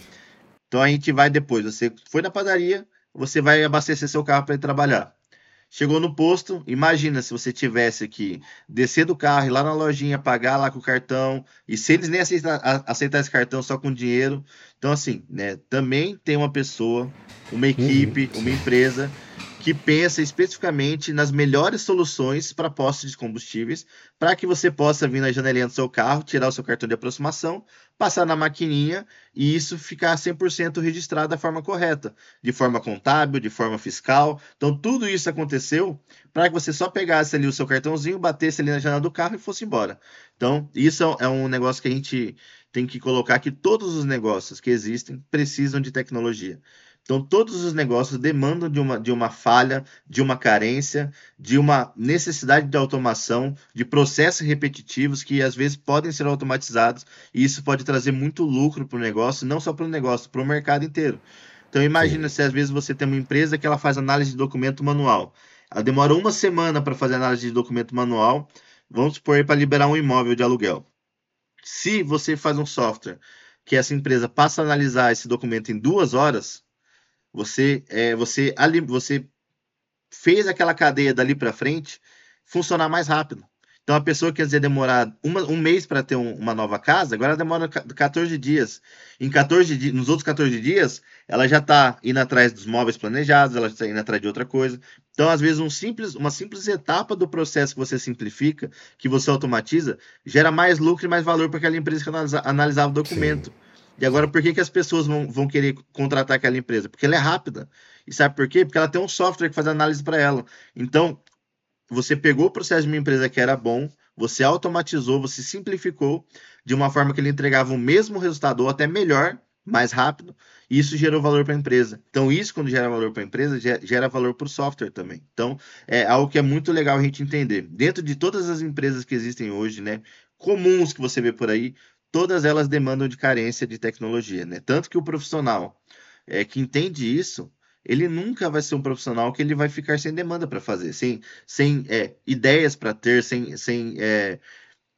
Então a gente vai depois. Você foi na padaria, você vai abastecer seu carro para ir trabalhar. Chegou no posto, imagina se você tivesse que descer do carro, ir lá na lojinha, pagar lá com o cartão, e se eles nem aceitar, aceitar esse cartão só com dinheiro. Então, assim, né, também tem uma pessoa, uma equipe, uhum. uma empresa que pensa especificamente nas melhores soluções para postos de combustíveis, para que você possa vir na janelinha do seu carro, tirar o seu cartão de aproximação, passar na maquininha e isso ficar 100% registrado da forma correta, de forma contábil, de forma fiscal. Então, tudo isso aconteceu para que você só pegasse ali o seu cartãozinho, batesse ali na janela do carro e fosse embora. Então, isso é um negócio que a gente tem que colocar que todos os negócios que existem precisam de tecnologia. Então, todos os negócios demandam de uma, de uma falha, de uma carência, de uma necessidade de automação, de processos repetitivos que às vezes podem ser automatizados, e isso pode trazer muito lucro para o negócio, não só para o negócio, para o mercado inteiro. Então, imagina Sim. se às vezes você tem uma empresa que ela faz análise de documento manual. Ela demora uma semana para fazer análise de documento manual, vamos supor, para liberar um imóvel de aluguel. Se você faz um software que essa empresa passa a analisar esse documento em duas horas, você, é, você, ali, você fez aquela cadeia dali para frente funcionar mais rápido. Então, a pessoa que ia demorar uma, um mês para ter um, uma nova casa, agora demora 14 dias. Em 14 dias, nos outros 14 dias, ela já está indo atrás dos móveis planejados, ela está indo atrás de outra coisa. Então, às vezes, um simples, uma simples etapa do processo que você simplifica, que você automatiza, gera mais lucro e mais valor para aquela empresa que analisava o documento. Sim. E agora, por que, que as pessoas vão, vão querer contratar aquela empresa? Porque ela é rápida. E sabe por quê? Porque ela tem um software que faz análise para ela. Então, você pegou o processo de uma empresa que era bom, você automatizou, você simplificou de uma forma que ele entregava o mesmo resultado ou até melhor, mais rápido, e isso gerou valor para a empresa. Então, isso, quando gera valor para a empresa, gera valor para o software também. Então, é algo que é muito legal a gente entender. Dentro de todas as empresas que existem hoje, né, comuns que você vê por aí, todas elas demandam de carência de tecnologia, né? Tanto que o profissional é, que entende isso, ele nunca vai ser um profissional que ele vai ficar sem demanda para fazer, sem, sem é, ideias para ter, sem, sem é,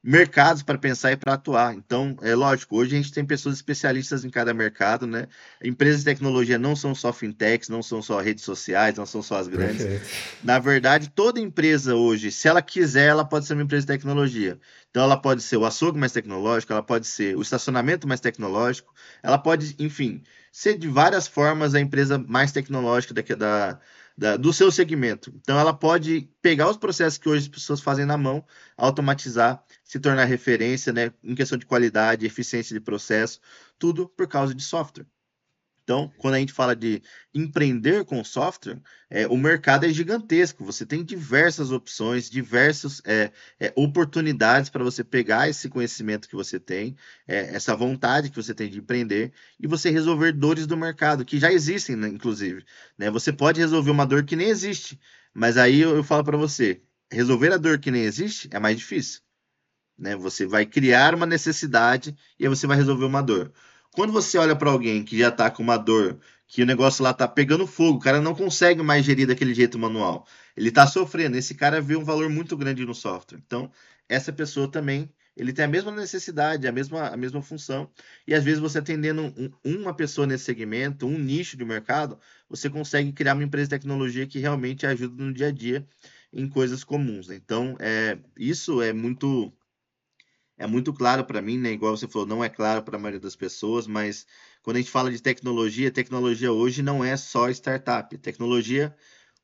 mercados para pensar e para atuar. Então, é lógico, hoje a gente tem pessoas especialistas em cada mercado, né? Empresas de tecnologia não são só fintechs, não são só redes sociais, não são só as grandes. Perfeito. Na verdade, toda empresa hoje, se ela quiser, ela pode ser uma empresa de tecnologia. Então, ela pode ser o açougue mais tecnológico, ela pode ser o estacionamento mais tecnológico, ela pode, enfim, ser de várias formas a empresa mais tecnológica da, da da, do seu segmento. Então, ela pode pegar os processos que hoje as pessoas fazem na mão, automatizar, se tornar referência né, em questão de qualidade, eficiência de processo, tudo por causa de software. Então, quando a gente fala de empreender com software, é, o mercado é gigantesco. Você tem diversas opções, diversas é, é, oportunidades para você pegar esse conhecimento que você tem, é, essa vontade que você tem de empreender e você resolver dores do mercado, que já existem, né, inclusive. Né? Você pode resolver uma dor que nem existe, mas aí eu, eu falo para você: resolver a dor que nem existe é mais difícil. Né? Você vai criar uma necessidade e aí você vai resolver uma dor. Quando você olha para alguém que já está com uma dor, que o negócio lá está pegando fogo, o cara não consegue mais gerir daquele jeito manual. Ele está sofrendo. Esse cara vê um valor muito grande no software. Então, essa pessoa também, ele tem a mesma necessidade, a mesma, a mesma função. E às vezes você atendendo um, uma pessoa nesse segmento, um nicho de mercado, você consegue criar uma empresa de tecnologia que realmente ajuda no dia a dia em coisas comuns. Né? Então, é, isso é muito é muito claro para mim, né? Igual você falou, não é claro para a maioria das pessoas, mas quando a gente fala de tecnologia, tecnologia hoje não é só startup. Tecnologia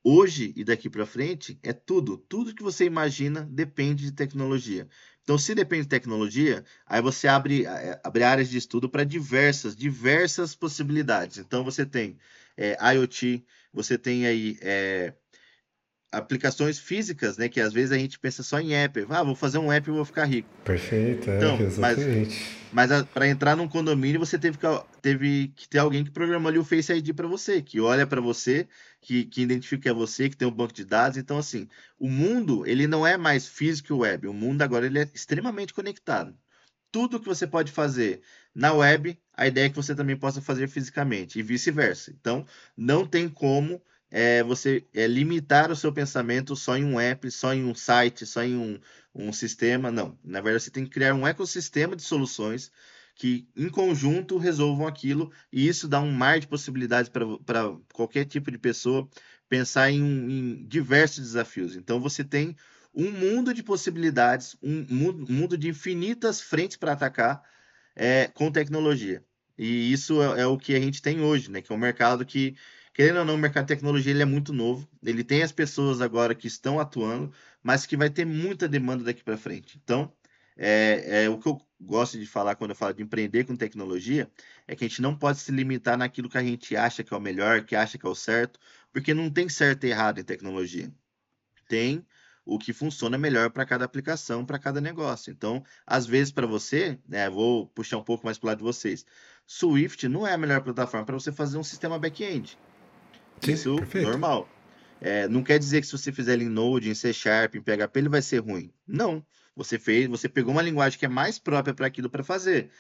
hoje e daqui para frente é tudo. Tudo que você imagina depende de tecnologia. Então, se depende de tecnologia, aí você abre, é, abre áreas de estudo para diversas, diversas possibilidades. Então, você tem é, IoT, você tem aí é, aplicações físicas, né? Que às vezes a gente pensa só em app. Ah, vou fazer um app e vou ficar rico. Perfeito, é, então, exatamente. Mas, mas para entrar num condomínio, você teve que, teve que ter alguém que programou ali o Face ID para você, que olha para você, que, que identifica que é você, que tem um banco de dados. Então, assim, o mundo, ele não é mais físico e web. O mundo agora ele é extremamente conectado. Tudo que você pode fazer na web, a ideia é que você também possa fazer fisicamente e vice-versa. Então, não tem como é você é, limitar o seu pensamento só em um app, só em um site, só em um, um sistema. Não. Na verdade, você tem que criar um ecossistema de soluções que, em conjunto, resolvam aquilo. E isso dá um mar de possibilidades para qualquer tipo de pessoa pensar em, em diversos desafios. Então, você tem um mundo de possibilidades, um mundo de infinitas frentes para atacar é, com tecnologia. E isso é, é, o que a gente tem hoje, né? Que é um mercado que querendo ou não, o mercado de tecnologia ele é muito novo. Ele tem as pessoas agora que estão atuando, mas que vai ter muita demanda daqui para frente. Então, é, é, o que eu gosto de falar quando eu falo de empreender com tecnologia é que a gente não pode se limitar naquilo que a gente acha que é o melhor, que acha que é o certo, porque não tem certo e errado em tecnologia. Tem o que funciona melhor para cada aplicação, para cada negócio. Então, às vezes, para você, né, vou puxar um pouco mais para o lado de vocês, Swift não é a melhor plataforma para você fazer um sistema back-end. Sim, Isso perfeito. normal. É, não quer dizer que se você fizer ele em Node, em C Sharp, em PHP, ele vai ser ruim. Não. Você fez, você pegou uma linguagem que é mais própria para aquilo para fazer.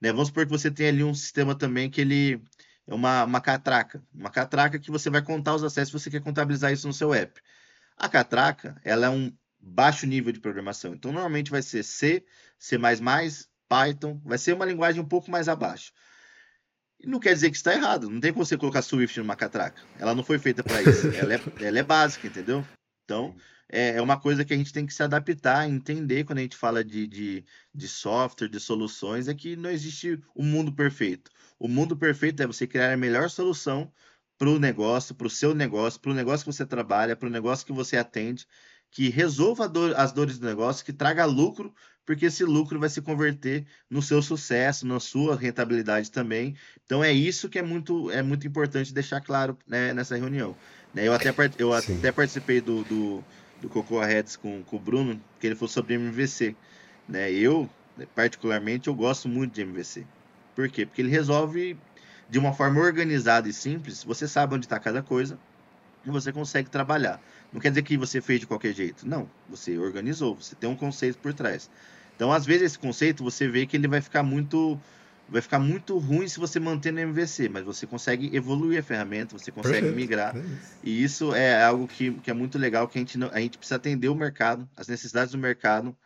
Né? Vamos supor que você tem ali um sistema também que ele é uma, uma catraca. Uma catraca que você vai contar os acessos, você quer contabilizar isso no seu app. A catraca, ela é um baixo nível de programação. Então, normalmente vai ser C, C++, Python, vai ser uma linguagem um pouco mais abaixo. Não quer dizer que está errado. Não tem como você colocar Swift numa catraca. Ela não foi feita para isso. ela, é, ela é básica, entendeu? Então, é, é uma coisa que a gente tem que se adaptar, entender quando a gente fala de, de, de software, de soluções, é que não existe o um mundo perfeito. O mundo perfeito é você criar a melhor solução para o negócio, para o seu negócio, para o negócio que você trabalha, para o negócio que você atende, que resolva dor, as dores do negócio, que traga lucro porque esse lucro vai se converter no seu sucesso, na sua rentabilidade também. Então é isso que é muito, é muito importante deixar claro né, nessa reunião. Né, eu até, eu até participei do, do, do Cocoa Heads com, com o Bruno, que ele falou sobre MVC. Né? Eu, particularmente, eu gosto muito de MVC. Por quê? Porque ele resolve de uma forma organizada e simples. Você sabe onde está cada coisa e você consegue trabalhar. Não quer dizer que você fez de qualquer jeito. Não, você organizou, você tem um conceito por trás. Então, às vezes, esse conceito você vê que ele vai ficar muito vai ficar muito ruim se você manter no MVC, mas você consegue evoluir a ferramenta, você consegue Perfeito. migrar. É e isso é algo que, que é muito legal, que a gente, não, a gente precisa atender o mercado, as necessidades do mercado,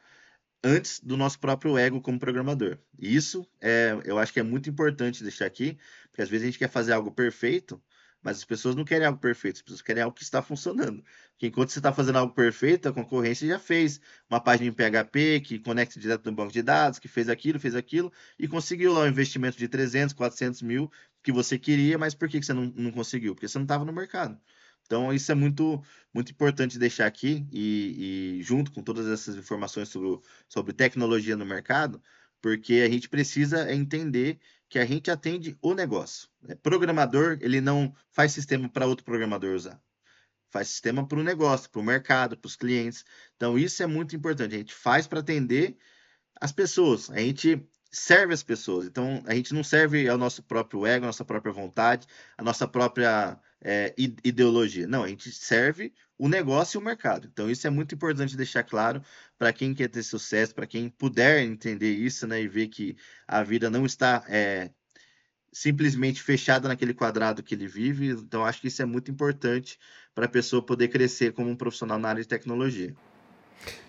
antes do nosso próprio ego como programador. E isso é, eu acho que é muito importante deixar aqui, porque às vezes a gente quer fazer algo perfeito, mas as pessoas não querem algo perfeito, as pessoas querem algo que está funcionando. Porque enquanto você está fazendo algo perfeito, a concorrência já fez uma página em PHP que conecta direto no banco de dados, que fez aquilo, fez aquilo, e conseguiu lá um investimento de 300, 400 mil que você queria, mas por que você não, não conseguiu? Porque você não estava no mercado. Então, isso é muito, muito importante deixar aqui, e, e junto com todas essas informações sobre, sobre tecnologia no mercado, porque a gente precisa entender que a gente atende o negócio. Né? Programador, ele não faz sistema para outro programador usar. Faz sistema para o negócio, para o mercado, para os clientes. Então, isso é muito importante. A gente faz para atender as pessoas. A gente serve as pessoas. Então, a gente não serve ao nosso próprio ego, a nossa própria vontade, a nossa própria é, ideologia. Não, a gente serve o negócio e o mercado. Então, isso é muito importante deixar claro para quem quer ter sucesso, para quem puder entender isso né, e ver que a vida não está é, simplesmente fechada naquele quadrado que ele vive. Então, acho que isso é muito importante para a pessoa poder crescer como um profissional na área de tecnologia.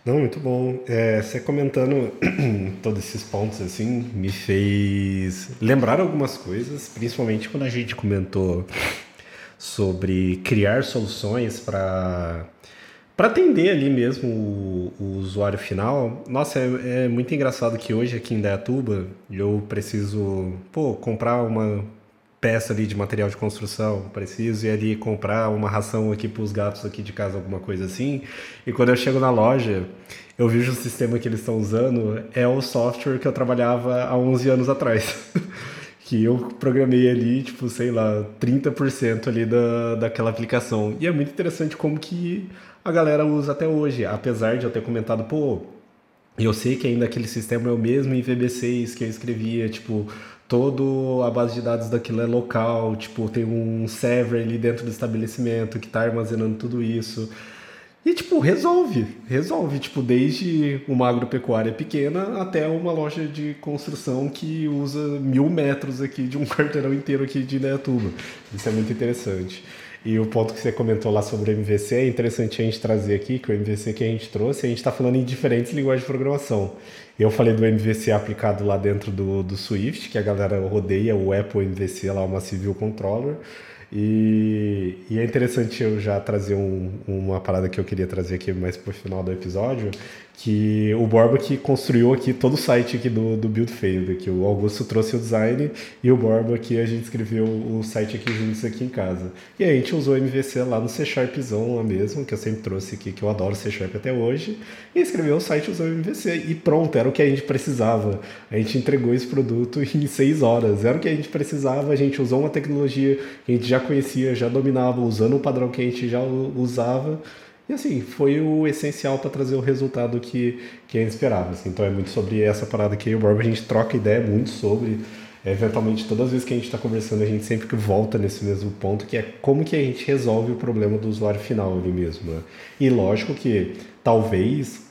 Não, muito bom. É, você comentando todos esses pontos assim me fez lembrar algumas coisas, principalmente quando a gente comentou sobre criar soluções para para atender ali mesmo o, o, usuário final. Nossa, é, é, muito engraçado que hoje aqui em Dayatuba eu preciso pô, comprar uma peça ali de material de construção, preciso ir ali comprar uma ração aqui para os gatos aqui de casa, alguma coisa assim. E quando eu chego na loja, eu vejo o sistema que eles estão usando é o software que eu trabalhava há 11 anos atrás. que eu programei ali, tipo, sei lá, 30% ali da, daquela aplicação. E é muito interessante como que a galera usa até hoje, apesar de eu ter comentado, pô, eu sei que ainda aquele sistema é o mesmo em VB6 que eu escrevia, tipo, todo a base de dados daquilo é local, tipo, tem um server ali dentro do estabelecimento que está armazenando tudo isso. E, tipo, resolve. Resolve, tipo, desde uma agropecuária pequena até uma loja de construção que usa mil metros aqui de um quarteirão inteiro aqui de Indaiatuba. Isso é muito interessante. E o ponto que você comentou lá sobre o MVC é interessante a gente trazer aqui, que o MVC que a gente trouxe, a gente está falando em diferentes linguagens de programação. Eu falei do MVC aplicado lá dentro do, do Swift, que a galera rodeia o Apple MVC lá, uma Civil Controller. E, e, é interessante eu já trazer um, uma parada que eu queria trazer aqui mais pro final do episódio, que o Borba que construiu aqui todo o site aqui do, do Build Failed, que o Augusto trouxe o design e o Borba que a gente escreveu o site aqui juntos aqui em casa. E a gente usou o MVC lá no C Sharpzão lá mesmo, que eu sempre trouxe aqui, que eu adoro C Sharp até hoje, e escreveu o site usando o MVC. E pronto, era o que a gente precisava. A gente entregou esse produto em seis horas. Era o que a gente precisava, a gente usou uma tecnologia que a gente já conhecia, já dominava, usando o padrão que a gente já usava e assim, foi o essencial para trazer o resultado que, que a gente esperava. Assim. Então é muito sobre essa parada que eu e o Borba, a gente troca ideia muito sobre. Eventualmente, todas as vezes que a gente está conversando, a gente sempre volta nesse mesmo ponto, que é como que a gente resolve o problema do usuário final ali mesmo. Né? E lógico que talvez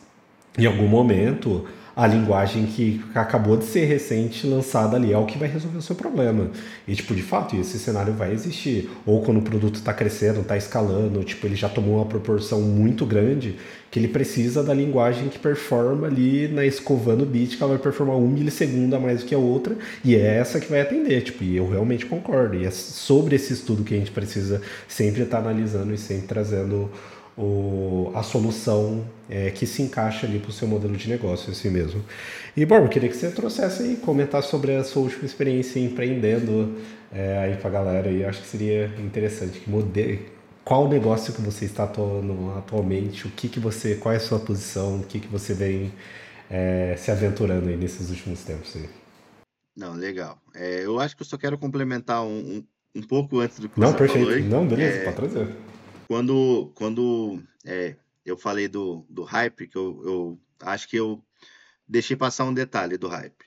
em algum momento a linguagem que acabou de ser recente lançada ali é o que vai resolver o seu problema. E, tipo, de fato, esse cenário vai existir. Ou quando o produto está crescendo, está escalando, tipo, ele já tomou uma proporção muito grande, que ele precisa da linguagem que performa ali na escovando bit, que ela vai performar um milissegundo a mais do que a outra, e é essa que vai atender, tipo, e eu realmente concordo. E é sobre esse estudo que a gente precisa sempre estar tá analisando e sempre trazendo o, a solução é, que se encaixa ali para o seu modelo de negócio, assim mesmo. E, bom, eu queria que você trouxesse aí, comentasse sobre a sua última experiência empreendendo é, aí para a galera, e acho que seria interessante. Que modelo, qual negócio que você está atuando atualmente, o que, que você, qual é a sua posição, o que, que você vem é, se aventurando aí nesses últimos tempos aí. Não, legal. É, eu acho que eu só quero complementar um, um, um pouco antes do que Não, você perfeito. falou. Não, beleza, é, pode trazer. Quando, quando é, eu falei do, do hype, que eu, eu acho que eu deixei passar um detalhe do hype.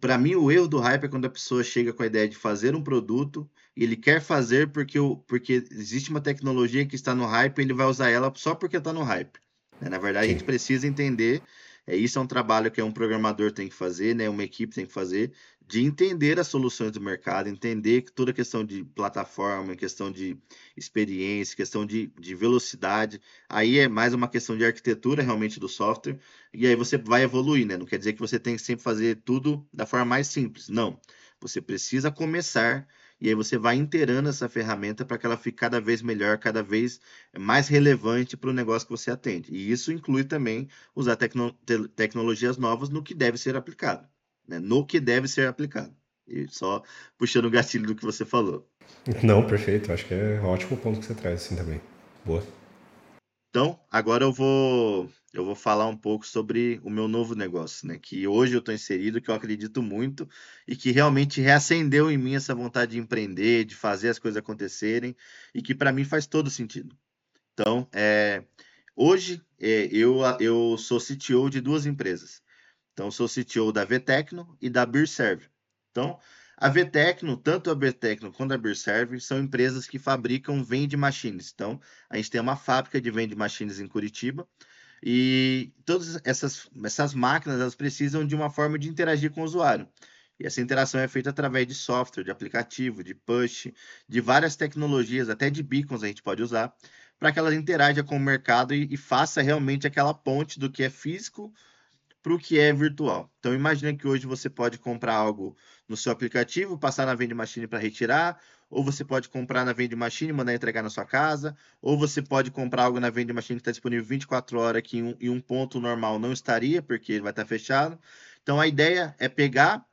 Para mim, o erro do hype é quando a pessoa chega com a ideia de fazer um produto e ele quer fazer porque, o, porque existe uma tecnologia que está no hype e ele vai usar ela só porque está no hype. Né? Na verdade, Sim. a gente precisa entender é, isso é um trabalho que um programador tem que fazer, né? Uma equipe tem que fazer, de entender as soluções do mercado, entender que toda questão de plataforma, questão de experiência, questão de, de velocidade, aí é mais uma questão de arquitetura realmente do software, e aí você vai evoluir, né? Não quer dizer que você tem que sempre fazer tudo da forma mais simples. Não. Você precisa começar e aí você vai inteirando essa ferramenta para que ela fique cada vez melhor, cada vez mais relevante para o negócio que você atende. E isso inclui também usar tecno te tecnologias novas no que deve ser aplicado, né? no que deve ser aplicado. E só puxando o gatilho do que você falou. Não, perfeito. Acho que é um ótimo ponto que você traz assim também. Boa. Então, agora eu vou eu vou falar um pouco sobre o meu novo negócio, né? Que hoje eu estou inserido, que eu acredito muito e que realmente reacendeu em mim essa vontade de empreender, de fazer as coisas acontecerem e que para mim faz todo sentido. Então, é, hoje é, eu, eu sou CTO de duas empresas. Então, sou CTO da Vtecno e da BeerServe. Então, a Vtecno, tanto a Vtecno quanto a BeerServe, são empresas que fabricam vende machines. Então, a gente tem uma fábrica de vende machines em Curitiba e todas essas, essas máquinas elas precisam de uma forma de interagir com o usuário. E essa interação é feita através de software, de aplicativo, de push, de várias tecnologias, até de beacons a gente pode usar, para que elas interajam com o mercado e, e faça realmente aquela ponte do que é físico para o que é virtual. Então imagine que hoje você pode comprar algo no seu aplicativo, passar na vending machine para retirar, ou você pode comprar na vending machine e mandar entregar na sua casa, ou você pode comprar algo na vending machine que está disponível 24 horas que em um, em um ponto normal não estaria, porque ele vai estar tá fechado. Então a ideia é pegar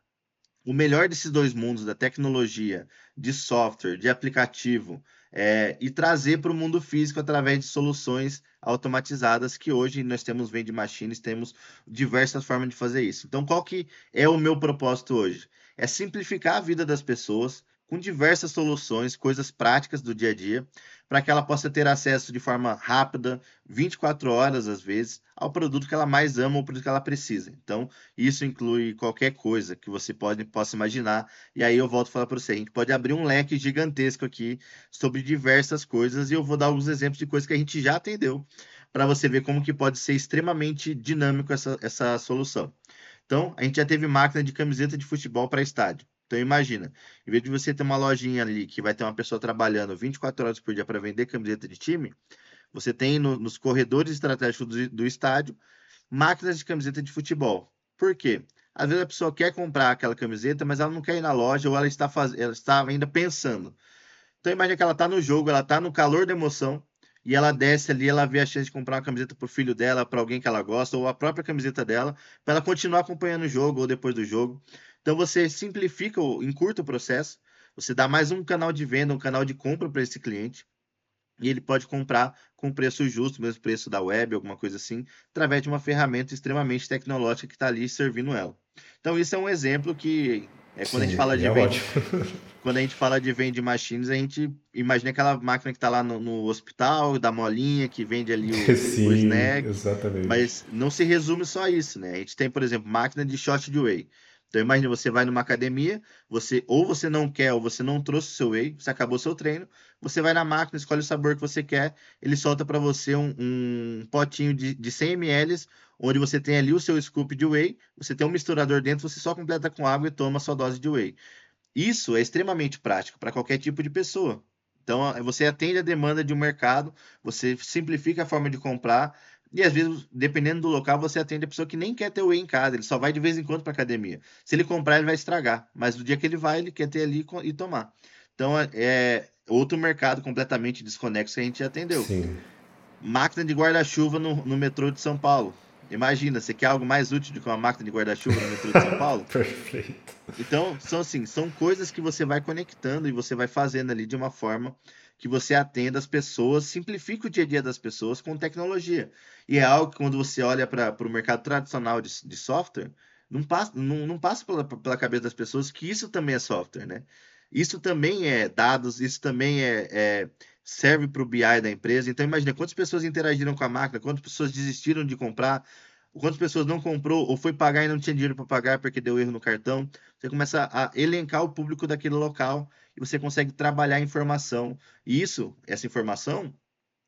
o melhor desses dois mundos, da tecnologia, de software, de aplicativo, é, e trazer para o mundo físico através de soluções automatizadas que hoje nós temos vende machines, temos diversas formas de fazer isso. Então, qual que é o meu propósito hoje? É simplificar a vida das pessoas, com diversas soluções, coisas práticas do dia a dia, para que ela possa ter acesso de forma rápida, 24 horas às vezes, ao produto que ela mais ama ou produto que ela precisa. Então, isso inclui qualquer coisa que você pode, possa imaginar. E aí eu volto a falar para você, a gente pode abrir um leque gigantesco aqui sobre diversas coisas e eu vou dar alguns exemplos de coisas que a gente já atendeu para você ver como que pode ser extremamente dinâmico essa, essa solução. Então, a gente já teve máquina de camiseta de futebol para estádio. Então imagina, em vez de você ter uma lojinha ali que vai ter uma pessoa trabalhando 24 horas por dia para vender camiseta de time, você tem no, nos corredores estratégicos do, do, estádio máquinas de camiseta de futebol. Por quê? Às vezes a pessoa quer comprar aquela camiseta, mas ela não quer ir na loja ou ela está, faz... ela está ainda pensando. Então imagina que ela está no jogo, ela está no calor da emoção e ela desce ali, ela vê a chance de comprar uma camiseta para o filho dela, para alguém que ela gosta, ou a própria camiseta dela, para ela continuar acompanhando o jogo ou depois do jogo. Então você simplifica, encurta o processo, você dá mais um canal de venda, um canal de compra para esse cliente, e ele pode comprar com preço justo, mesmo preço da web, alguma coisa assim, através de uma ferramenta extremamente tecnológica que está ali servindo ela. Então isso é um exemplo que é quando Sim, a gente fala de é vende, quando a gente fala de vende machines, a gente imagina aquela máquina que está lá no, no, hospital, da molinha, que vende ali o, Sim, o snack. Exatamente. Mas não se resume só a isso, né? A gente tem, por exemplo, máquina de shot de whey. Então imagine você vai numa academia, você ou você não quer ou você não trouxe o seu whey, você acabou seu treino, você vai na máquina, escolhe o sabor que você quer, ele solta para você um, um, potinho de, de 100 ml, onde você tem ali o seu scoop de whey, você tem um misturador dentro, você só completa com água e toma a sua dose de whey. Isso é extremamente prático para qualquer tipo de pessoa. Então, você atende a demanda de um mercado, você simplifica a forma de comprar, e às vezes, dependendo do local, você atende a pessoa que nem quer ter o whey em casa, ele só vai de vez em quando para academia. Se ele comprar, ele vai estragar, mas no dia que ele vai, ele quer ter ali e tomar. Então, é, é outro mercado completamente desconexo que a gente atendeu. Sim. Máquina de guarda-chuva no, no metrô de São Paulo. Imagina, você quer algo mais útil do que uma máquina de guarda-chuva no metrô de São Paulo? Perfeito. Então, são assim, são coisas que você vai conectando e você vai fazendo ali de uma forma que você atenda as pessoas, simplifica o dia a dia das pessoas com tecnologia. E é algo que quando você olha para o mercado tradicional de, de software, não passa, não, não passa pela, pela cabeça das pessoas que isso também é software, né? Isso também é dados, isso também é, é serve para o BI da empresa. Então imagina quantas pessoas interagiram com a máquina, quantas pessoas desistiram de comprar, quantas pessoas não comprou ou foi pagar e não tinha dinheiro para pagar porque deu erro no cartão. Você começa a elencar o público daquele local e você consegue trabalhar a informação. E isso, essa informação,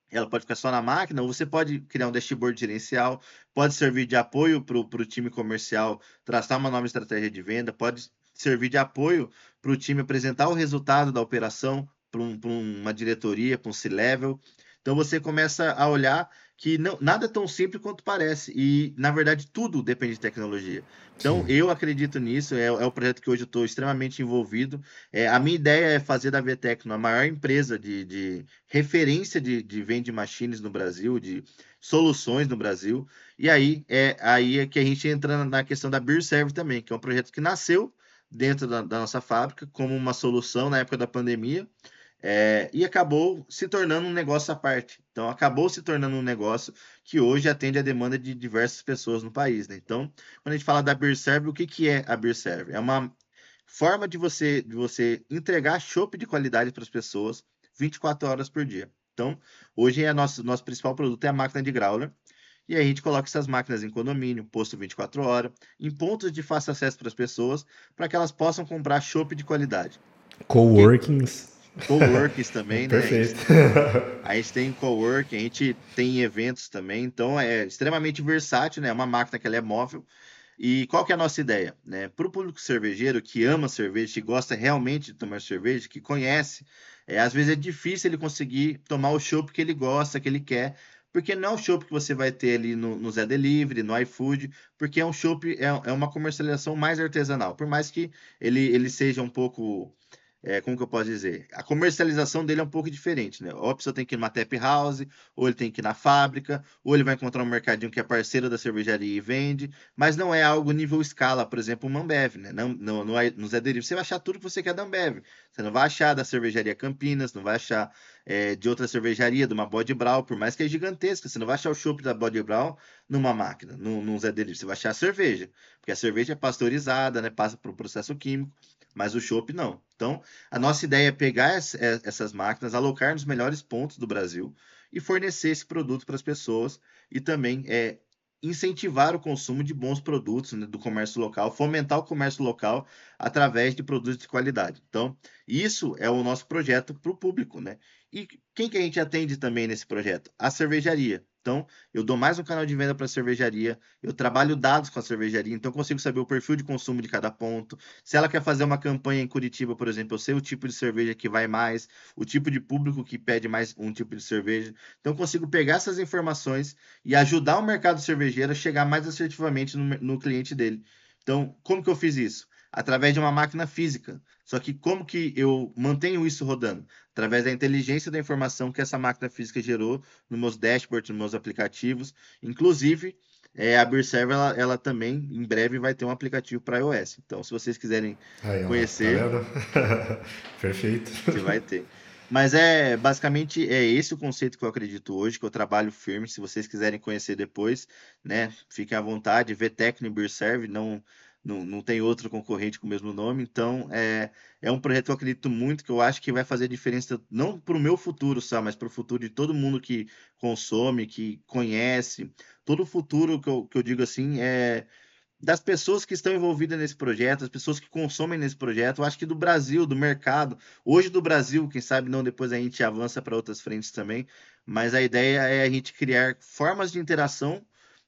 ela pode ficar só na máquina, ou você pode criar um dashboard gerencial, pode servir de apoio para o time comercial traçar uma nova estratégia de venda, pode servir de apoio para o time apresentar o resultado da operação para um, uma diretoria, para um C-level. Então você começa a olhar que não, nada é tão simples quanto parece. E, na verdade, tudo depende de tecnologia. Então, Sim. eu acredito nisso, é, é o projeto que hoje eu estou extremamente envolvido. É, a minha ideia é fazer da VTecno a maior empresa de, de referência de, de vende machines no Brasil, de soluções no Brasil. E aí é, aí é que a gente entra na questão da Beer Serve também, que é um projeto que nasceu dentro da, da nossa fábrica como uma solução na época da pandemia. É, e acabou se tornando um negócio à parte. Então, acabou se tornando um negócio que hoje atende a demanda de diversas pessoas no país. Né? Então, quando a gente fala da Beer Serve, o que, que é a Beer Serve? É uma forma de você, de você entregar chopp de qualidade para as pessoas 24 horas por dia. Então, hoje é nosso, nosso principal produto é a máquina de growler. E aí a gente coloca essas máquinas em condomínio, posto 24 horas, em pontos de fácil acesso para as pessoas, para que elas possam comprar chopp de qualidade. Coworkings. Coworkings também, né? Perfeito. A gente tem coworking, a gente tem eventos também, então é extremamente versátil, né? É uma máquina que ela é móvel. E qual que é a nossa ideia? Né? Para o público cervejeiro que ama cerveja, que gosta realmente de tomar cerveja, que conhece, é, às vezes é difícil ele conseguir tomar o chopp que ele gosta, que ele quer, porque não é o chopp que você vai ter ali no, no Zé Delivery, no iFood, porque é um chopp, é, é uma comercialização mais artesanal. Por mais que ele, ele seja um pouco é, como que eu posso dizer? A comercialização dele é um pouco diferente, né? Ou a pessoa tem que ir numa tap house, ou ele tem que ir na fábrica, ou ele vai encontrar um mercadinho que é parceiro da cervejaria e vende, mas não é algo nível escala, por exemplo, uma Ambev, né? Não, não, não é, no Zé Derivo você vai achar tudo que você quer da Ambev. Você não vai achar da cervejaria Campinas, não vai achar é, de outra cervejaria, de uma Bode Brau, por mais que é gigantesca, você não vai achar o chopp da Bode Brau numa máquina, num, num Zé Delivery, você vai achar a cerveja, porque a cerveja é pasteurizada, né, passa por um processo químico, mas o chopp não. Então, a nossa ideia é pegar é, essas máquinas, alocar nos melhores pontos do Brasil e fornecer esse produto para as pessoas e também é, incentivar o consumo de bons produtos né, do comércio local, fomentar o comércio local através de produtos de qualidade. Então, isso é o nosso projeto para o público, né? E quem que a gente atende também nesse projeto? A cervejaria. Então, eu dou mais um canal de venda para a cervejaria, eu trabalho dados com a cervejaria, então eu consigo saber o perfil de consumo de cada ponto. Se ela quer fazer uma campanha em Curitiba, por exemplo, eu sei o tipo de cerveja que vai mais, o tipo de público que pede mais um tipo de cerveja. Então, eu consigo pegar essas informações e ajudar o mercado cervejeiro a chegar mais assertivamente no, no cliente dele. Então, como que eu fiz isso? Através de uma máquina física. Só que como que eu mantenho isso rodando? Através da inteligência da informação que essa máquina física gerou nos meus dashboards, nos meus aplicativos. Inclusive, é, a BeerServer, ela, ela, também, em breve, vai ter um aplicativo para iOS. Então, se vocês quiserem Aí, conhecer... Tá Perfeito. Você vai ter. Mas é basicamente é esse o conceito que eu acredito hoje, que eu trabalho firme. Se vocês quiserem conhecer depois, né, fiquem à vontade. VTech no BeerServe, não não, não tem outro concorrente com o mesmo nome. Então, é, é um projeto que eu acredito muito, que eu acho que vai fazer diferença, não para o meu futuro só, mas para o futuro de todo mundo que consome, que conhece. Todo o futuro que eu, que eu digo assim é das pessoas que estão envolvidas nesse projeto, as pessoas que consomem nesse projeto, eu acho que do Brasil, do mercado, hoje do Brasil, quem sabe não depois a gente avança para outras frentes também, mas a ideia é a gente criar formas de interação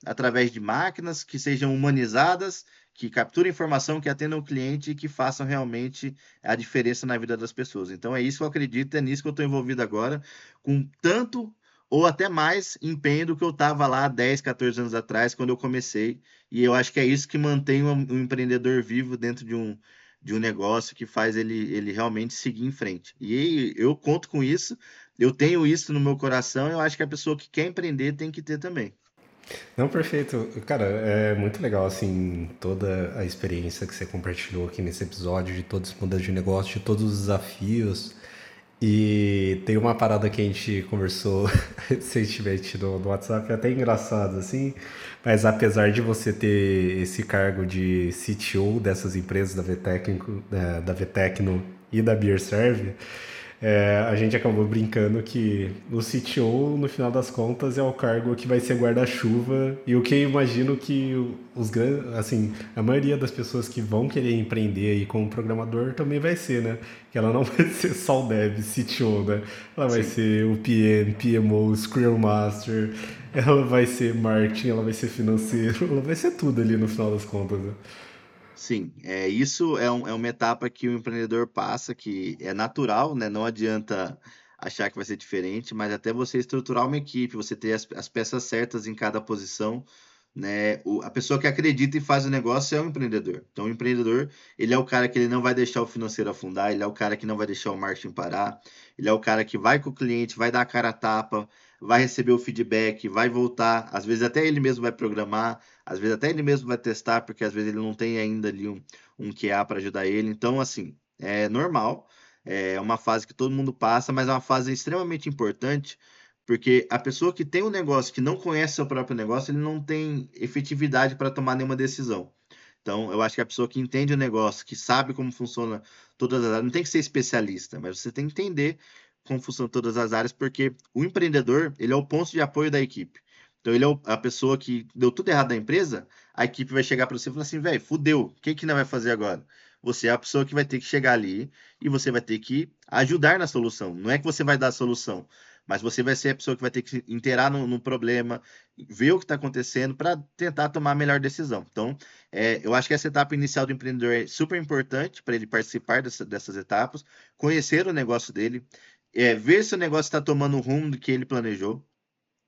através de máquinas que sejam humanizadas que capturem informação, que atendam o cliente e que façam realmente a diferença na vida das pessoas. Então é isso que eu acredito, é nisso que eu estou envolvido agora, com tanto ou até mais empenho do que eu estava lá 10, 14 anos atrás, quando eu comecei. E eu acho que é isso que mantém o um, empreendedor vivo dentro de um, de um negócio que faz ele, ele realmente seguir em frente. E eu conto com isso, eu tenho isso no meu coração, eu acho que a pessoa que quer empreender tem que ter também. Não, perfeito. Cara, é muito legal, assim, toda a experiência que você compartilhou aqui nesse episódio, de todos os modelos de negócio, de todos os desafios. E tem uma parada que a gente conversou recentemente no, no WhatsApp, é até engraçado, assim, mas apesar de você ter esse cargo de CTO dessas empresas da VTecno, é, da VTecno e da BeerServe, é, a gente acabou brincando que o CTO, no final das contas, é o cargo que vai ser guarda-chuva e o que eu imagino que os grandes, assim, a maioria das pessoas que vão querer empreender aí como programador também vai ser, né? Que ela não vai ser só o dev, CTO, né? Ela vai Sim. ser o PM, PMO, Scrum Master, ela vai ser marketing, ela vai ser financeiro, ela vai ser tudo ali no final das contas, né? Sim, é, isso é, um, é uma etapa que o empreendedor passa, que é natural, né? Não adianta achar que vai ser diferente, mas até você estruturar uma equipe, você ter as, as peças certas em cada posição, né? O, a pessoa que acredita e faz o negócio é o empreendedor. Então, o empreendedor, ele é o cara que ele não vai deixar o financeiro afundar, ele é o cara que não vai deixar o marketing parar, ele é o cara que vai com o cliente, vai dar a cara a tapa, vai receber o feedback, vai voltar, às vezes até ele mesmo vai programar, às vezes até ele mesmo vai testar, porque às vezes ele não tem ainda ali um, um QA para ajudar ele. Então, assim, é normal, é uma fase que todo mundo passa, mas é uma fase extremamente importante, porque a pessoa que tem um negócio que não conhece seu próprio negócio, ele não tem efetividade para tomar nenhuma decisão. Então, eu acho que a pessoa que entende o negócio, que sabe como funciona todas as áreas, não tem que ser especialista, mas você tem que entender como funcionam todas as áreas, porque o empreendedor, ele é o ponto de apoio da equipe. Então, ele é a pessoa que deu tudo errado na empresa, a equipe vai chegar para você e falar assim, velho, fudeu, o que que não vai fazer agora? Você é a pessoa que vai ter que chegar ali e você vai ter que ajudar na solução. Não é que você vai dar a solução, mas você vai ser a pessoa que vai ter que inteirar no, no problema, ver o que está acontecendo para tentar tomar a melhor decisão. Então, é, eu acho que essa etapa inicial do empreendedor é super importante para ele participar dessa, dessas etapas, conhecer o negócio dele, é, ver se o negócio está tomando o rumo do que ele planejou.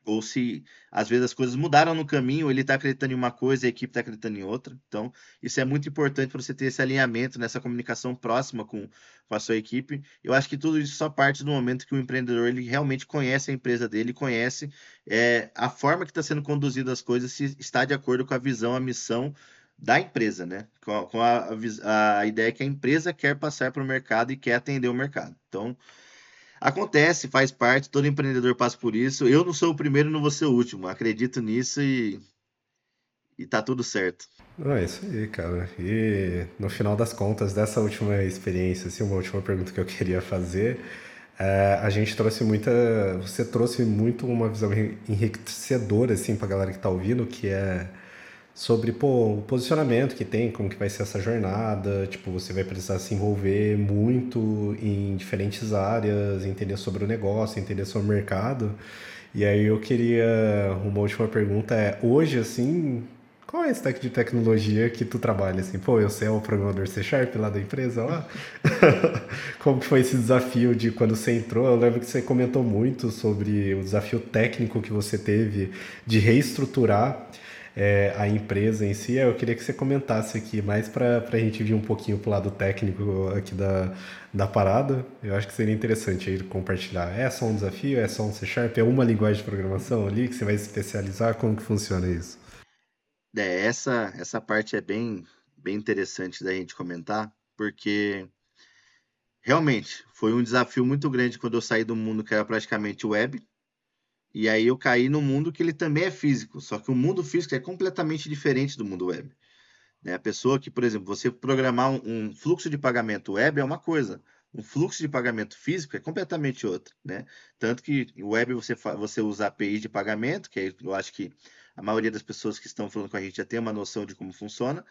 Ou se às vezes as coisas mudaram no caminho, ele está acreditando em uma coisa e a equipe está acreditando em outra. Então, isso é muito importante para você ter esse alinhamento, nessa comunicação próxima com, com a sua equipe. Eu acho que tudo isso só parte do momento que o empreendedor ele realmente conhece a empresa dele, conhece é, a forma que está sendo conduzida as coisas, se está de acordo com a visão, a missão da empresa, né? Com, com a, a, a ideia que a empresa quer passar para o mercado e quer atender o mercado. Então, Acontece, faz parte, todo empreendedor passa por isso. Eu não sou o primeiro, não vou ser o último. Acredito nisso e, e tá tudo certo. é isso aí, cara. E no final das contas, dessa última experiência, assim, uma última pergunta que eu queria fazer, é, a gente trouxe muita. Você trouxe muito uma visão enriquecedora, assim, pra galera que tá ouvindo, que é sobre pô, o posicionamento que tem, como que vai ser essa jornada, tipo, você vai precisar se envolver muito em diferentes áreas, entender sobre o negócio, entender sobre o mercado. E aí eu queria, uma última pergunta é, hoje assim, qual é a stack de tecnologia que tu trabalha assim? Pô, eu sei é o programador C Sharp lá da empresa lá. Como foi esse desafio de quando você entrou? Eu lembro que você comentou muito sobre o desafio técnico que você teve de reestruturar é, a empresa em si. Eu queria que você comentasse aqui, mais para a gente vir um pouquinho para o lado técnico aqui da, da parada. Eu acho que seria interessante aí compartilhar. É só um desafio? É só um C Sharp? É uma linguagem de programação ali que você vai especializar? Como que funciona isso? É, essa, essa parte é bem, bem interessante da gente comentar, porque realmente foi um desafio muito grande quando eu saí do mundo que era praticamente web e aí eu caí no mundo que ele também é físico, só que o mundo físico é completamente diferente do mundo web. Né? A pessoa que, por exemplo, você programar um, fluxo de pagamento web é uma coisa, um fluxo de pagamento físico é completamente outra, né? Tanto que o web você, você usa API de pagamento, que eu acho que a maioria das pessoas que estão falando com a gente já tem uma noção de como funciona.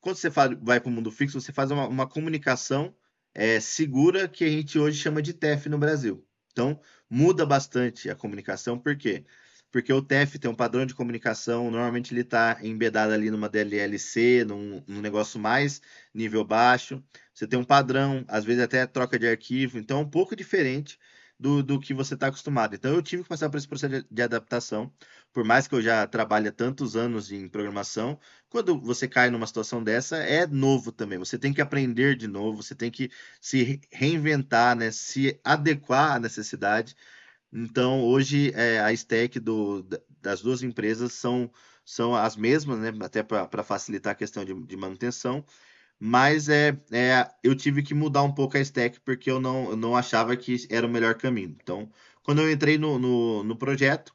Quando você vai para o mundo fixo, você faz uma, uma comunicação é, segura que a gente hoje chama de TEF no Brasil. Então, muda bastante a comunicação, por quê? Porque o TEF tem um padrão de comunicação, normalmente ele está embedado ali numa DLLC, num, num, negócio mais nível baixo. Você tem um padrão, às vezes até troca de arquivo, então é um pouco diferente do, do que você está acostumado. Então eu tive que passar por esse processo de, de adaptação, por mais que eu já trabalhe tantos anos em programação, quando você cai numa situação dessa, é novo também. Você tem que aprender de novo, você tem que se reinventar, né? se adequar à necessidade. Então, hoje, é, a stack do, das duas empresas são, são as mesmas, né? até para facilitar a questão de, de manutenção mas é, é, eu tive que mudar um pouco a stack porque eu não, eu não achava que era o melhor caminho. Então, quando eu entrei no, no, no projeto,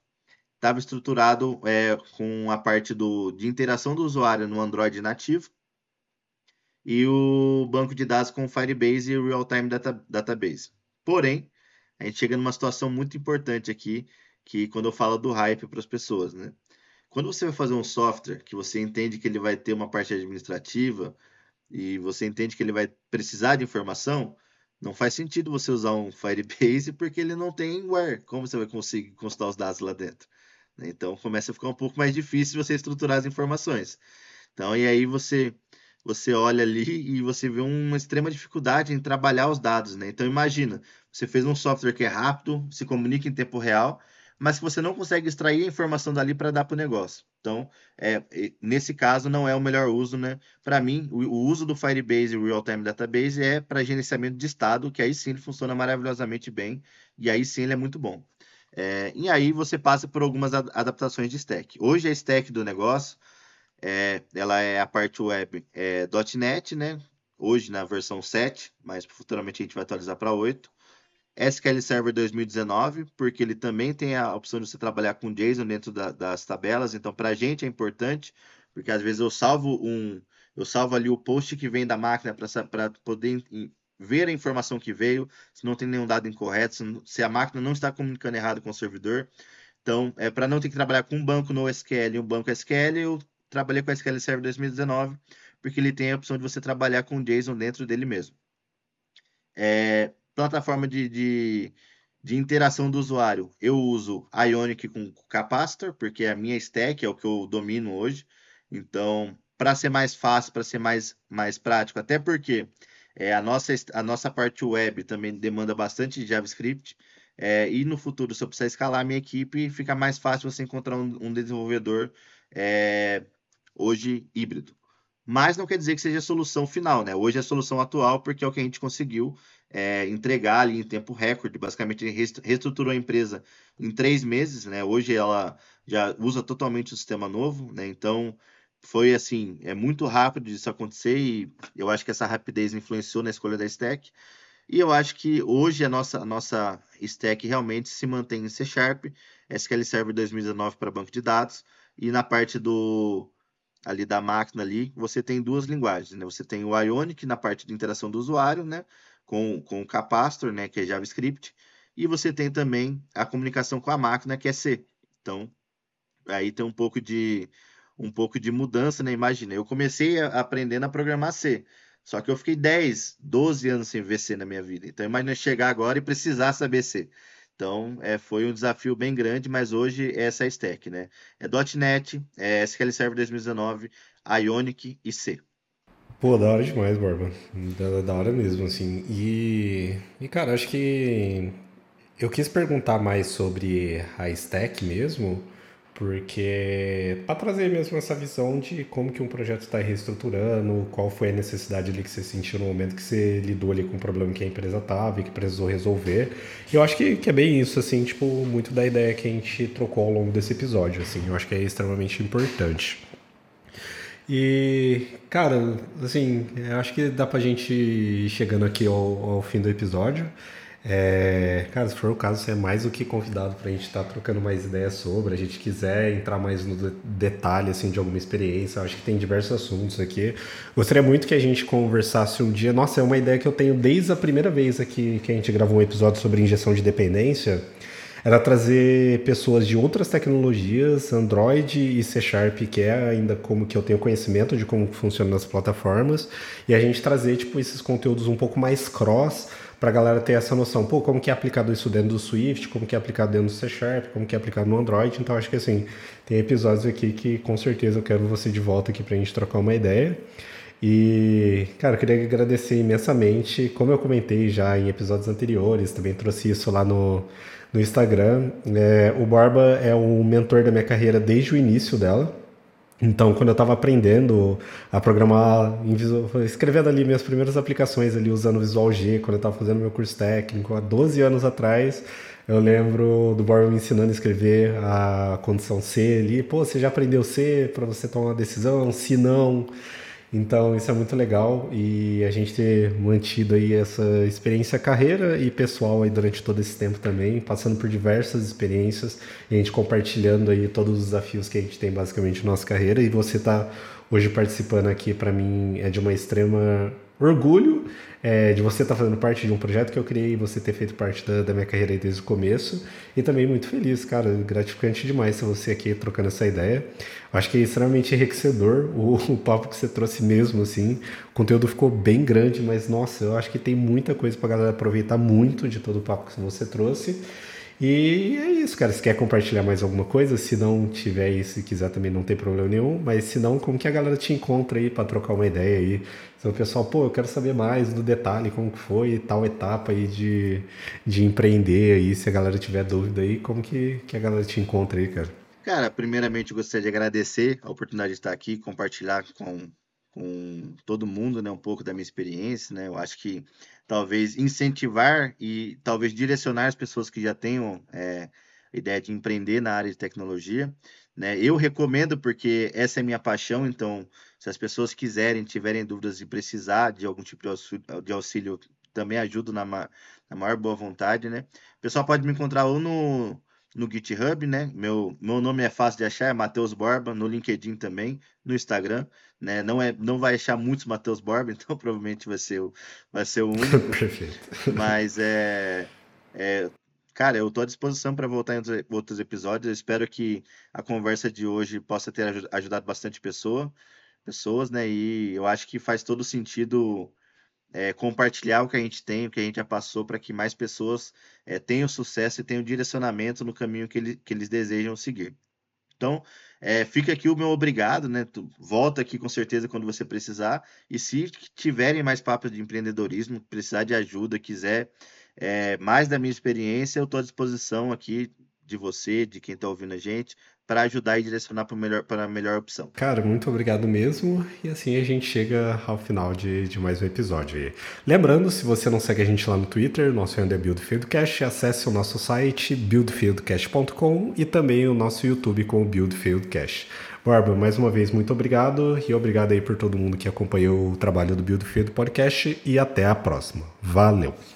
estava estruturado é, com a parte do, de interação do usuário no Android nativo e o banco de dados com Firebase e Real-Time data, Database. Porém, a gente chega numa situação muito importante aqui, que quando eu falo do hype para as pessoas, né? Quando você vai fazer um software que você entende que ele vai ter uma parte administrativa, e você entende que ele vai precisar de informação, não faz sentido você usar um Firebase porque ele não tem where. Como você vai conseguir consultar os dados lá dentro? Né? Então começa a ficar um pouco mais difícil você estruturar as informações. Então, e aí você você olha ali e você vê uma extrema dificuldade em trabalhar os dados, né? Então imagina, você fez um software que é rápido, se comunica em tempo real, mas que você não consegue extrair a informação dali para dar para o negócio. Então, é, nesse caso, não é o melhor uso, né? Para mim, o, o, uso do Firebase e o Real-Time Database é para gerenciamento de estado, que aí sim ele funciona maravilhosamente bem, e aí sim ele é muito bom. É, e aí você passa por algumas adaptações de stack. Hoje a stack do negócio, é, ela é a parte web é, .NET, né? Hoje na versão 7, mas futuramente a gente vai atualizar para 8. SQL Server 2019, porque ele também tem a opção de você trabalhar com JSON dentro da, das tabelas. Então, para a gente é importante, porque às vezes eu salvo um, eu salvo ali o post que vem da máquina para poder ver a informação que veio, se não tem nenhum dado incorreto, se, a máquina não está comunicando errado com o servidor. Então, é para não ter que trabalhar com um banco no SQL e um banco SQL, eu trabalhei com o SQL Server 2019, porque ele tem a opção de você trabalhar com JSON dentro dele mesmo. É, plataforma de, de, de, interação do usuário, eu uso Ionic com Capacitor, porque é a minha stack, é o que eu domino hoje. Então, para ser mais fácil, para ser mais, mais prático, até porque é, a, nossa, a nossa parte web também demanda bastante JavaScript. É, e no futuro, se eu precisar escalar a minha equipe, fica mais fácil você encontrar um, um desenvolvedor é, hoje híbrido. Mas não quer dizer que seja a solução final, né? Hoje é a solução atual, porque é o que a gente conseguiu é, entregar ali em tempo recorde. Basicamente, reestruturou a empresa em três meses, né? Hoje ela já usa totalmente o sistema novo, né? Então, foi assim, é muito rápido isso acontecer e eu acho que essa rapidez influenciou na escolha da stack. E eu acho que hoje a nossa, a nossa stack realmente se mantém em C Sharp, SQL Server 2019 para banco de dados, e na parte do ali da máquina ali, você tem duas linguagens, né? Você tem o Ionic na parte de interação do usuário, né? Com, com o Capacitor, né? Que é JavaScript. E você tem também a comunicação com a máquina, que é C. Então, aí tem um pouco de um pouco de mudança, né? Imagina, eu comecei a, aprendendo a programar C. Só que eu fiquei 10, 12 anos sem ver C na minha vida. Então, imagina chegar agora e precisar saber C. Então, é, foi um desafio bem grande, mas hoje é essa é a stack, né? É .NET, é SQL Server 2019, Ionic e C. Pô, da hora demais, Borba. Da, da hora mesmo, assim. E, e, cara, acho que eu quis perguntar mais sobre a stack mesmo, porque para trazer mesmo essa visão de como que um projeto está reestruturando, qual foi a necessidade ali que você sentiu no momento que você lidou ali com o problema que a empresa tava e que precisou resolver. E eu acho que, que é bem isso, assim, tipo, muito da ideia que a gente trocou ao longo desse episódio, assim, eu acho que é extremamente importante. E, cara, assim, eu acho que dá pra gente ir chegando aqui ao, ao fim do episódio. É, cara, se for o caso, você é mais do que convidado para a gente estar tá trocando mais ideias sobre. A gente quiser entrar mais no detalhe assim, de alguma experiência, acho que tem diversos assuntos aqui. Gostaria muito que a gente conversasse um dia. Nossa, é uma ideia que eu tenho desde a primeira vez aqui que a gente gravou um episódio sobre injeção de dependência. Era trazer pessoas de outras tecnologias, Android e C Sharp, que é ainda como que eu tenho conhecimento de como funcionam as plataformas, e a gente trazer tipo esses conteúdos um pouco mais cross para a galera ter essa noção, pô, como que é aplicado isso dentro do Swift, como que é aplicado dentro do C Sharp, como que é aplicado no Android. Então acho que assim, tem episódios aqui que com certeza eu quero você de volta aqui para a gente trocar uma ideia. E, cara, eu queria agradecer imensamente, como eu comentei já em episódios anteriores, também trouxe isso lá no, no Instagram. É, o Barba é um mentor da minha carreira desde o início dela. Então, quando eu estava aprendendo a programar, escrevendo ali minhas primeiras aplicações ali usando Visual G, quando eu estava fazendo meu curso técnico há 12 anos atrás, eu lembro do Borba me ensinando a escrever a condição C ali. Pô, você já aprendeu C para você tomar uma decisão? Se não, então isso é muito legal e a gente ter mantido aí essa experiência carreira e pessoal aí durante todo esse tempo também, passando por diversas experiências e a gente compartilhando aí todos os desafios que a gente tem basicamente na nossa carreira. E você tá hoje participando aqui para mim é de uma extrema orgulho é, de você estar tá fazendo parte de um projeto que eu criei e você ter feito parte da, da, minha carreira desde o começo. E também muito feliz, cara. Gratificante demais ter você aqui trocando essa ideia. acho que é extremamente enriquecedor o, o, papo que você trouxe mesmo, assim. O conteúdo ficou bem grande, mas nossa, eu acho que tem muita coisa pra galera aproveitar muito de todo o papo que você trouxe. E é isso, cara. Se quer compartilhar mais alguma coisa, se não tiver aí, se quiser também não tem problema nenhum. Mas se não, como que a galera te encontra aí para trocar uma ideia aí? Então, o pessoal, pô, eu quero saber mais do detalhe, como que foi tal etapa aí de, de empreender aí. Se a galera tiver dúvida aí, como que, que a galera te encontra aí, cara? Cara, primeiramente gostaria de agradecer a oportunidade de estar aqui, compartilhar com, com todo mundo, né, um pouco da minha experiência, né? Eu acho que talvez incentivar e talvez direcionar as pessoas que já tenham é, ideia de empreender na área de tecnologia. Né? Eu recomendo porque essa é minha paixão, então se as pessoas quiserem, tiverem dúvidas e precisar de algum tipo de auxílio, de auxílio também ajudo na, na maior boa vontade, né? O pessoal pode me encontrar ou no, no GitHub, né? Meu, meu nome é fácil de achar, é Matheus Borba, no LinkedIn também, no Instagram, né? Não, é, não vai achar muitos Matheus Borba, então provavelmente vai ser o, vai ser o único. Perfeito. Mas é, é cara, eu estou à disposição para voltar em outros episódios. Eu espero que a conversa de hoje possa ter ajudado bastante pessoa, pessoas, né? E eu acho que faz todo sentido é, compartilhar o que a gente tem, o que a gente já passou, para que mais pessoas é, tenham sucesso e tenham direcionamento no caminho que, ele, que eles desejam seguir. Então, é, fica aqui o meu obrigado, né? Tu volta aqui com certeza quando você precisar. E se tiverem mais papos de empreendedorismo, precisar de ajuda, quiser mais da minha experiência, eu estou à disposição aqui de você, de quem está ouvindo a gente, para ajudar e direcionar para melhor, a melhor opção. Cara, muito obrigado mesmo. E assim a gente chega ao final de, de mais um episódio. Lembrando, se você não segue a gente lá no Twitter, nosso handle é BuildFieldCast, acesse o nosso site buildfieldcast.com e também o nosso YouTube com o BuildFieldCast. Barba, mais uma vez, muito obrigado e obrigado aí por todo mundo que acompanhou o trabalho do Build Field Podcast e até a próxima. Valeu!